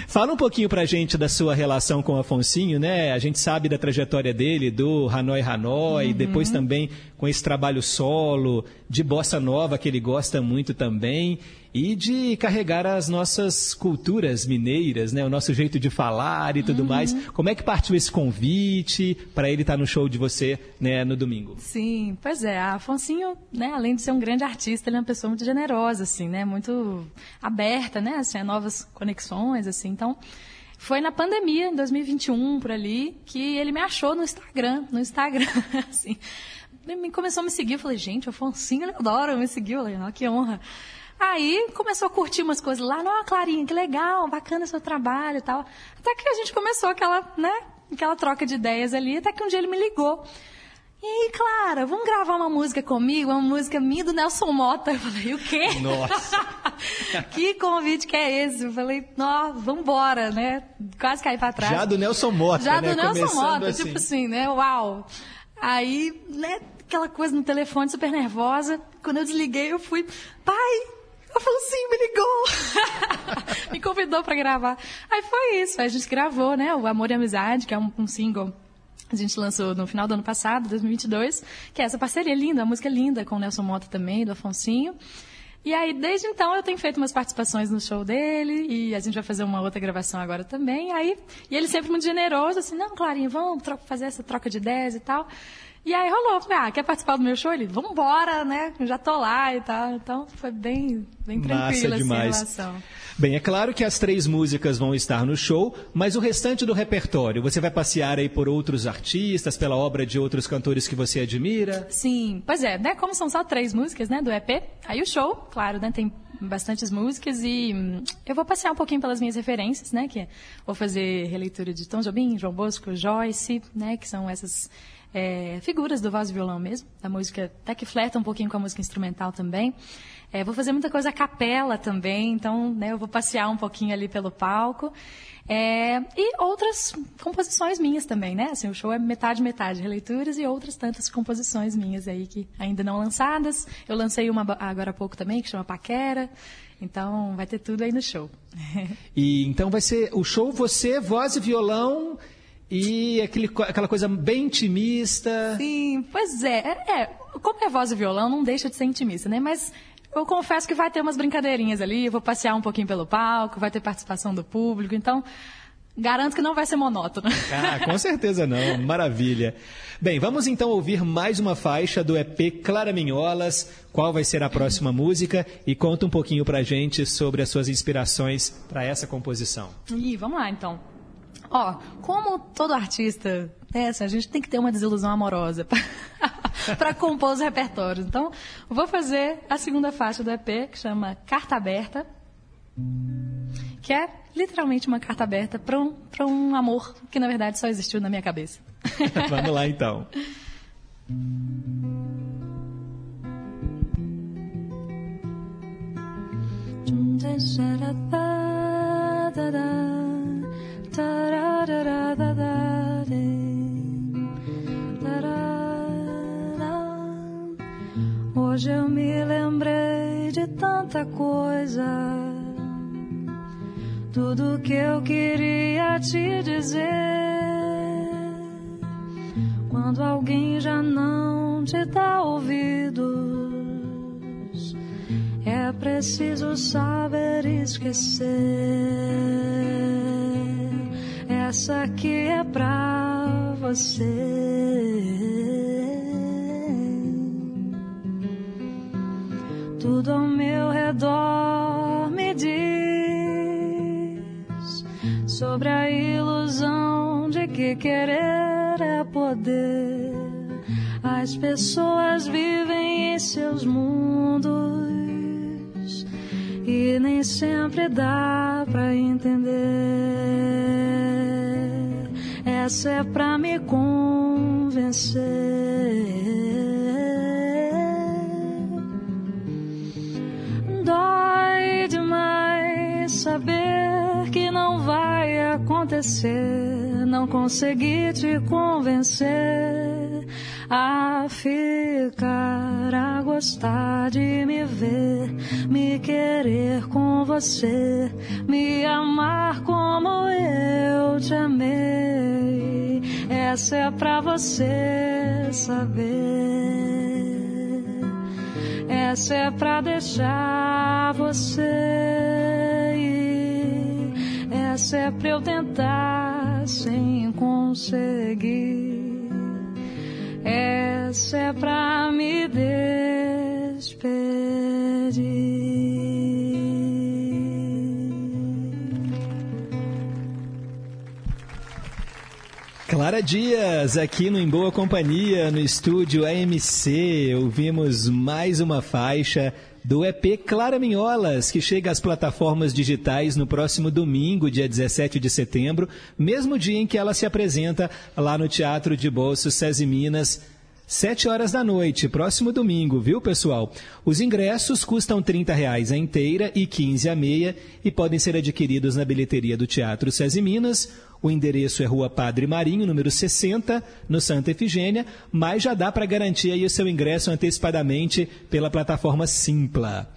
Fala um pouquinho pra gente da sua relação com o Afonsinho, né? A gente sabe da trajetória dele, do Hanoi Hanoi, Uhum. depois também com esse trabalho solo, de bossa nova que ele gosta muito também, e de carregar as nossas culturas mineiras, né? O nosso jeito de falar e tudo Uhum. mais. Como é que partiu esse convite para ele estar no show de você, né, no domingo? Sim, pois é. A Afonsinho, né, além de ser um grande artista, ele é uma pessoa muito generosa, assim, né? Muito aberta, né? Assim, a novas conexões, assim. Então, foi na pandemia, em 2021, por ali, que ele me achou no Instagram. No Instagram, [laughs] assim. Ele começou a me seguir. Eu falei, gente, o Afonsinho Leodoro me seguiu. Eu falei, que honra. Aí começou a curtir umas coisas lá, não, Clarinha, que legal, bacana seu trabalho e tal. Até que a gente começou aquela, né, aquela troca de ideias ali, até que um dia ele me ligou. E aí, Clara, vamos gravar uma música comigo, uma música minha do Nelson Mota. Eu falei, o quê? Nossa! [laughs] que convite que é esse? Eu falei, ó, vambora, né? Quase caí pra trás. Já do Nelson Mota, Já né? do Nelson Começando Mota, assim. tipo assim, né? Uau! Aí, né, aquela coisa no telefone, super nervosa. Quando eu desliguei, eu fui, pai, eu falei, sim, me ligou. [laughs] me convidou pra gravar. Aí foi isso, a gente gravou, né, o Amor e Amizade, que é um, um single a gente lançou no final do ano passado, 2022, que é essa parceria linda, uma música linda com o Nelson Mota também, do Afonsinho. E aí, desde então, eu tenho feito umas participações no show dele, e a gente vai fazer uma outra gravação agora também. Aí, e ele sempre muito generoso, assim, não, Clarinha, vamos fazer essa troca de ideias e tal. E aí rolou, falei, ah, quer participar do meu show? Ele, vambora, né? Já tô lá e tal. Então, foi bem, bem tranquilo, assim, a relação. Bem, é claro que as três músicas vão estar no show, mas o restante do repertório, você vai passear aí por outros artistas, pela obra de outros cantores que você admira? Sim, pois é, né? Como são só três músicas, né, do EP, aí o show, claro, né, tem bastantes músicas e hum, eu vou passear um pouquinho pelas minhas referências, né, que é- vou fazer releitura de Tom Jobim, João Bosco, Joyce, né, que são essas é, figuras do e violão mesmo, da música, até que flerta um pouquinho com a música instrumental também. É, vou fazer muita coisa a capela também, então, né, eu vou passear um pouquinho ali pelo palco. É, e outras composições minhas também, né? Assim, o show é metade, metade, releituras e outras tantas composições minhas aí que ainda não lançadas. Eu lancei uma agora há pouco também, que chama Paquera. Então, vai ter tudo aí no show. [laughs] E então vai ser o show você, voz e violão e aquele, aquela coisa bem intimista. Sim, pois é. é. é, Como é voz e violão, não deixa de ser intimista, né? Mas eu confesso que vai ter umas brincadeirinhas ali, eu vou passear um pouquinho pelo palco, vai ter participação do público, então garanto que não vai ser monótono. [laughs] Ah, com certeza não. Maravilha. Bem, vamos então ouvir mais uma faixa do EP Claraminholas. Qual vai ser a próxima música? E conta um pouquinho pra gente sobre as suas inspirações para essa composição. Ih, vamos lá então. Ó, como todo artista, é, assim, a gente tem que ter uma desilusão amorosa para [laughs] compor os repertórios. Então, vou fazer a segunda faixa do EP, que chama Carta Aberta, que é literalmente uma carta aberta para um, pra um amor que, na verdade, só existiu na minha cabeça. [laughs] vamos lá então. Hoje eu me lembrei de tanta coisa, tudo que eu queria te dizer. Quando alguém já não te dá ouvidos, é preciso saber esquecer. Essa aqui é pra você. Tudo ao meu redor me diz sobre a ilusão de que querer é poder. As pessoas vivem em seus mundos e nem sempre dá pra entender. Essa é pra me convencer. Dói demais saber que não vai acontecer. Não consegui te convencer a ficar, a gostar de me ver, me querer com você, me amar como eu te amei. Essa é pra você saber. Essa é pra deixar você ir. Essa é pra eu tentar sem conseguir. Essa é pra me despedir. Clara Dias, aqui no Em Boa Companhia, no estúdio AMC, ouvimos mais uma faixa do EP Clara Minholas, que chega às plataformas digitais no próximo domingo, dia 17 de setembro, mesmo dia em que ela se apresenta lá no Teatro de Bolso SESI Minas, 7 horas da noite, próximo domingo, viu, pessoal? Os ingressos custam 30 reais a inteira e 15 a meia e podem ser adquiridos na bilheteria do Teatro SESI Minas. O endereço é Rua Padre Marinho, número 60, no Santa Efigênia, mas já dá para garantir aí o seu ingresso antecipadamente pela plataforma Simpla.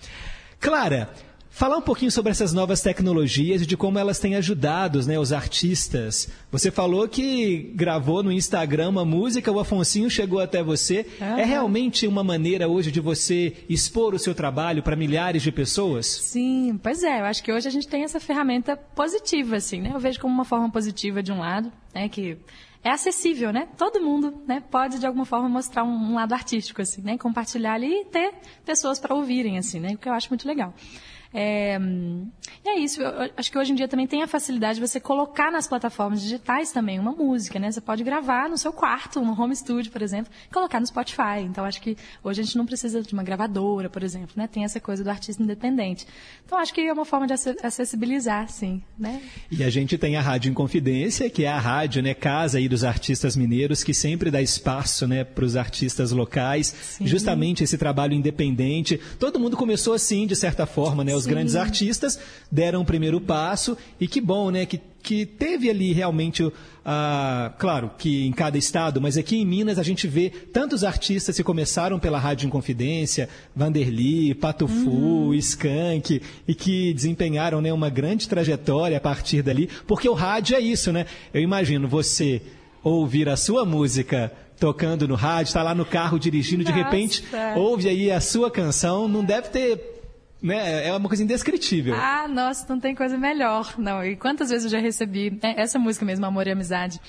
Clara, Falar um pouquinho sobre essas novas tecnologias e de como elas têm ajudado né, os artistas. Você falou que gravou no Instagram uma música, o Afonsinho chegou até você. É realmente uma maneira hoje de você expor o seu trabalho para milhares de pessoas? Sim, pois é. Eu acho que hoje a gente tem essa ferramenta positiva, assim, né? Eu vejo como uma forma positiva de um lado, né? Que é acessível, né? Todo mundo, né, pode de alguma forma mostrar um, um lado artístico, assim, né? Compartilhar ali e ter pessoas para ouvirem, assim, né? O que eu acho muito legal. É, e é isso. Eu acho que hoje em dia também tem a facilidade de você colocar nas plataformas digitais também uma música, né? Você pode gravar no seu quarto, no home studio, por exemplo, e colocar no Spotify. Então, acho que hoje a gente não precisa de uma gravadora, por exemplo, né? Tem essa coisa do artista independente. Então, acho que é uma forma de acessibilizar, sim, né? E a gente tem a Rádio Inconfidência, que é a rádio, né, casa aí dos artistas mineiros, que sempre dá espaço, né, para os artistas locais. Sim. Justamente esse trabalho independente. Todo mundo começou assim, de certa forma, né? Os Sim. grandes artistas deram o primeiro passo e que bom, né? Que, que teve ali realmente, uh, claro, que em cada estado, mas aqui em Minas a gente vê tantos artistas que começaram pela Rádio Inconfidência, Vanderly, Patufu, uhum. Skank, e que desempenharam né, uma grande trajetória a partir dali, porque o rádio é isso, né? Eu imagino você ouvir a sua música tocando no rádio, está lá no carro dirigindo, Nossa. de repente ouve aí a sua canção, não deve ter né? É uma coisa indescritível. Ah, nossa, não tem coisa melhor. Não, e quantas vezes eu já recebi né, essa música mesmo, Amor e Amizade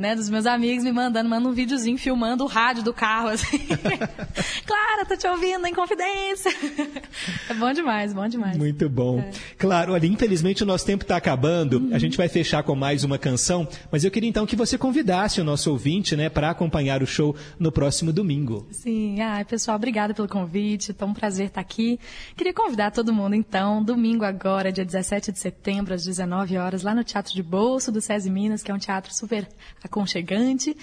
né, dos meus amigos me mandando, mandando um videozinho filmando o rádio do carro, assim. [laughs] Clara, tô te ouvindo em confidência. é bom demais, bom demais. Muito bom. É. Claro, olha, infelizmente o nosso tempo está acabando. Uhum. A gente vai fechar com mais uma canção, mas eu queria então que você convidasse o nosso ouvinte, né, para acompanhar o show no próximo domingo. Sim, ah, pessoal, obrigada pelo convite. Tão um prazer estar aqui. Queria convidar todo mundo então, domingo agora, dia 17 de setembro, às 19 horas, lá no Teatro de Bolso do SESI Minas, que é um teatro super aconchegante.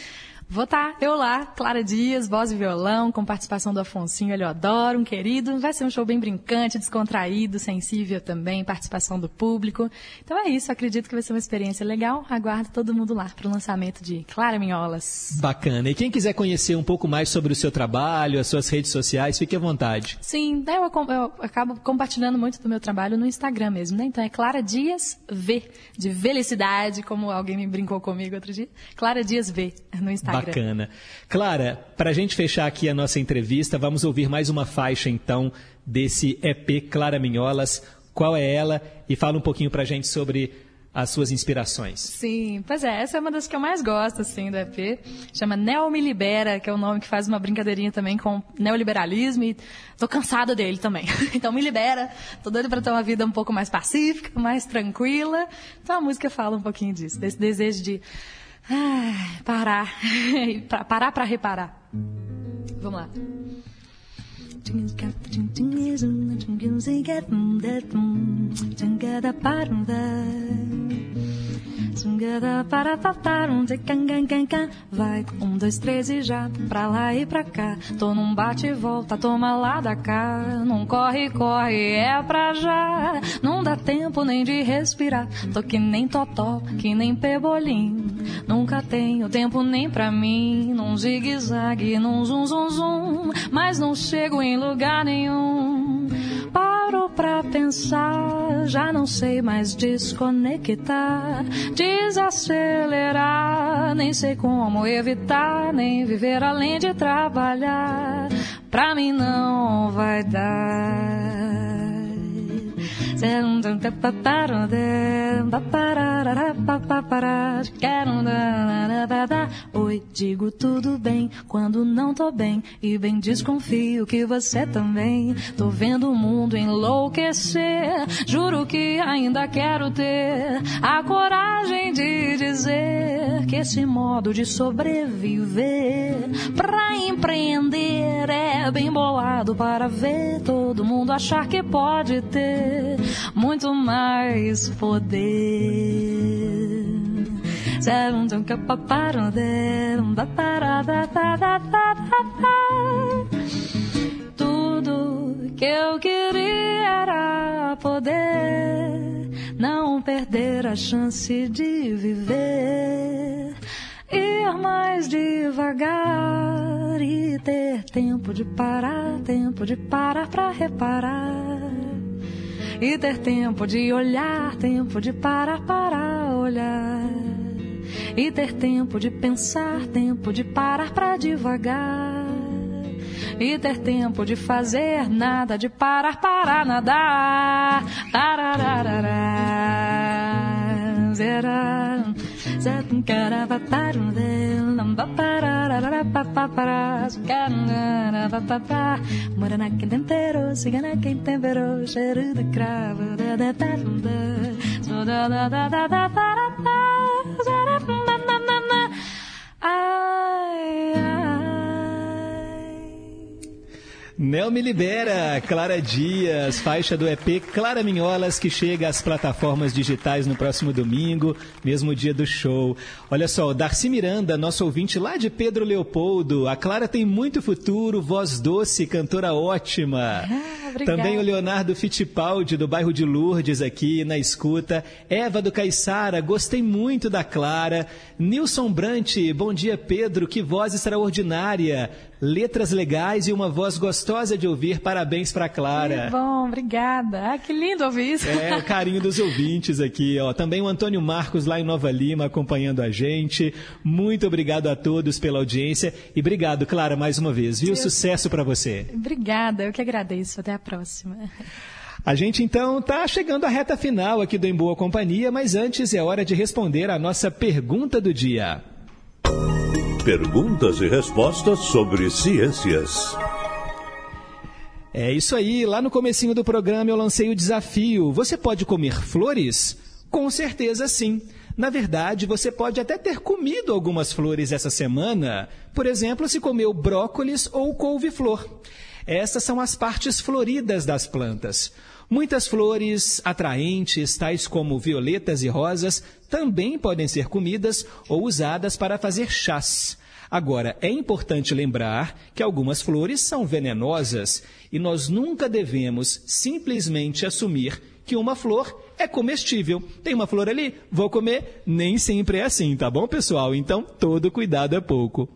Vou estar tá, eu lá, Clara Dias, voz e violão, com participação do Afonsinho ele adoro, um querido. Vai ser um show bem brincante, descontraído, sensível também, participação do público. Então é isso, acredito que vai ser uma experiência legal. Aguardo todo mundo lá para o lançamento de Clara Minholas. Bacana. E quem quiser conhecer um pouco mais sobre o seu trabalho, as suas redes sociais, fique à vontade. Sim, eu, eu acabo compartilhando muito do meu trabalho no Instagram mesmo, né? Então é Clara Dias V, de felicidade, como alguém me brincou comigo outro dia. Clara Dias V no Instagram. Bacana. Clara, para a gente fechar aqui a nossa entrevista, vamos ouvir mais uma faixa então desse EP Clara Minholas. Qual é ela? E fala um pouquinho para a gente sobre as suas inspirações. Sim, pois é, essa é uma das que eu mais gosto, assim, do EP. Chama Neo Me Libera, que é o um nome que faz uma brincadeirinha também com neoliberalismo e tô cansada dele também. [laughs] Então me libera, tô doida para ter uma vida um pouco mais pacífica, mais tranquila. Então a música fala um pouquinho disso, desse desejo de ah, parar. parar para reparar. Vamos lá. Vai, um, dois, três e já, pra lá e pra cá. Tô num bate e volta, toma lá da cá. Não corre, corre, é pra já. Não dá tempo nem de respirar. Tô que nem totó, que nem pebolim. Nunca tenho tempo nem pra mim. Num zigue-zague, num zum zum zum. Mas não chego em lugar nenhum. Paro pra pensar, já não sei mais desconectar, desacelerar, nem sei como evitar, nem viver além de trabalhar. Pra mim não vai dar. Oi, digo tudo bem quando não tô bem e bem desconfio que você também. Tô vendo o mundo enlouquecer. Juro que ainda quero ter a coragem de dizer que esse modo de sobreviver pra empreender é bem bolado para ver todo mundo achar que pode ter muito mais poder. Tudo que eu queria era poder não perder a chance de viver, ir mais devagar e ter tempo de parar, tempo de parar para reparar. E ter tempo de olhar, tempo de parar para olhar. E ter tempo de pensar, tempo de parar pra devagar. E ter tempo de fazer nada, de parar para nadar. Tarararará, zera, zetum caravaparum delam, baparararapapapara, zucararapapapá. Morana quem temperou, cigana quem temperou, cheiro de cravo, da da da da, so da da da da da da da, zera, na na na na. Ai, ai. Nel me libera, Clara Dias, faixa do EP Clara Minholas, que chega às plataformas digitais no próximo domingo, mesmo dia do show. Olha só, Darcy Miranda, nosso ouvinte lá de Pedro Leopoldo. A Clara tem muito futuro, voz doce, cantora ótima. Ah. Também o Leonardo Fittipaldi, do bairro de Lourdes, aqui na escuta. Eva do Caiçara, gostei muito da Clara. Nilson Brant, bom dia, Pedro, que voz extraordinária. Letras legais e uma voz gostosa de ouvir. Parabéns para Clara. Que bom, obrigada. Ah, que lindo ouvir isso. É, o carinho dos ouvintes aqui, ó. Também o Antônio Marcos lá em Nova Lima acompanhando a gente. Muito obrigado a todos pela audiência e obrigado, Clara, mais uma vez, viu? Eu- Sucesso para você. Obrigada, eu que agradeço. Até a próxima. A gente então tá chegando à reta final aqui do Em Boa Companhia, mas antes é hora de responder a nossa pergunta do dia. Perguntas e respostas sobre ciências. É isso aí, lá no comecinho do programa eu lancei o desafio. Você pode comer flores? Com certeza sim. Na verdade, você pode até ter comido algumas flores essa semana. Por exemplo, se comeu brócolis ou couve-flor. Essas são as partes floridas das plantas. Muitas flores atraentes, tais como violetas e rosas, também podem ser comidas ou usadas para fazer chás. Agora, é importante lembrar que algumas flores são venenosas e nós nunca devemos simplesmente assumir que uma flor é comestível. Tem uma flor ali? Vou comer? Nem sempre é assim, tá bom, pessoal? Então, todo cuidado é pouco.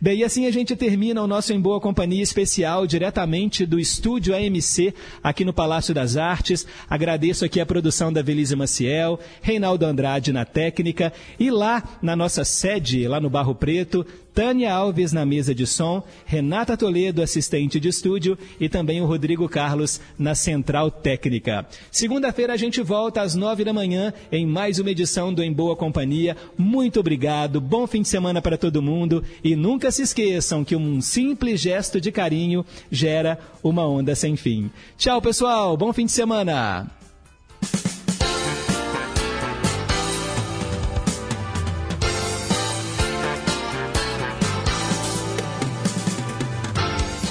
Bem, e assim a gente termina o nosso Em Boa Companhia especial diretamente do estúdio AMC, aqui no Palácio das Artes. Agradeço aqui a produção da Velise Maciel, Reinaldo Andrade na técnica e lá na nossa sede, lá no Barro Preto, Tânia Alves na mesa de som, Renata Toledo, assistente de estúdio, e também o Rodrigo Carlos na central técnica. Segunda-feira a gente volta às nove da manhã em mais uma edição do Em Boa Companhia. Muito obrigado, bom fim de semana para todo mundo e nunca se esqueçam que um simples gesto de carinho gera uma onda sem fim. Tchau, pessoal, bom fim de semana!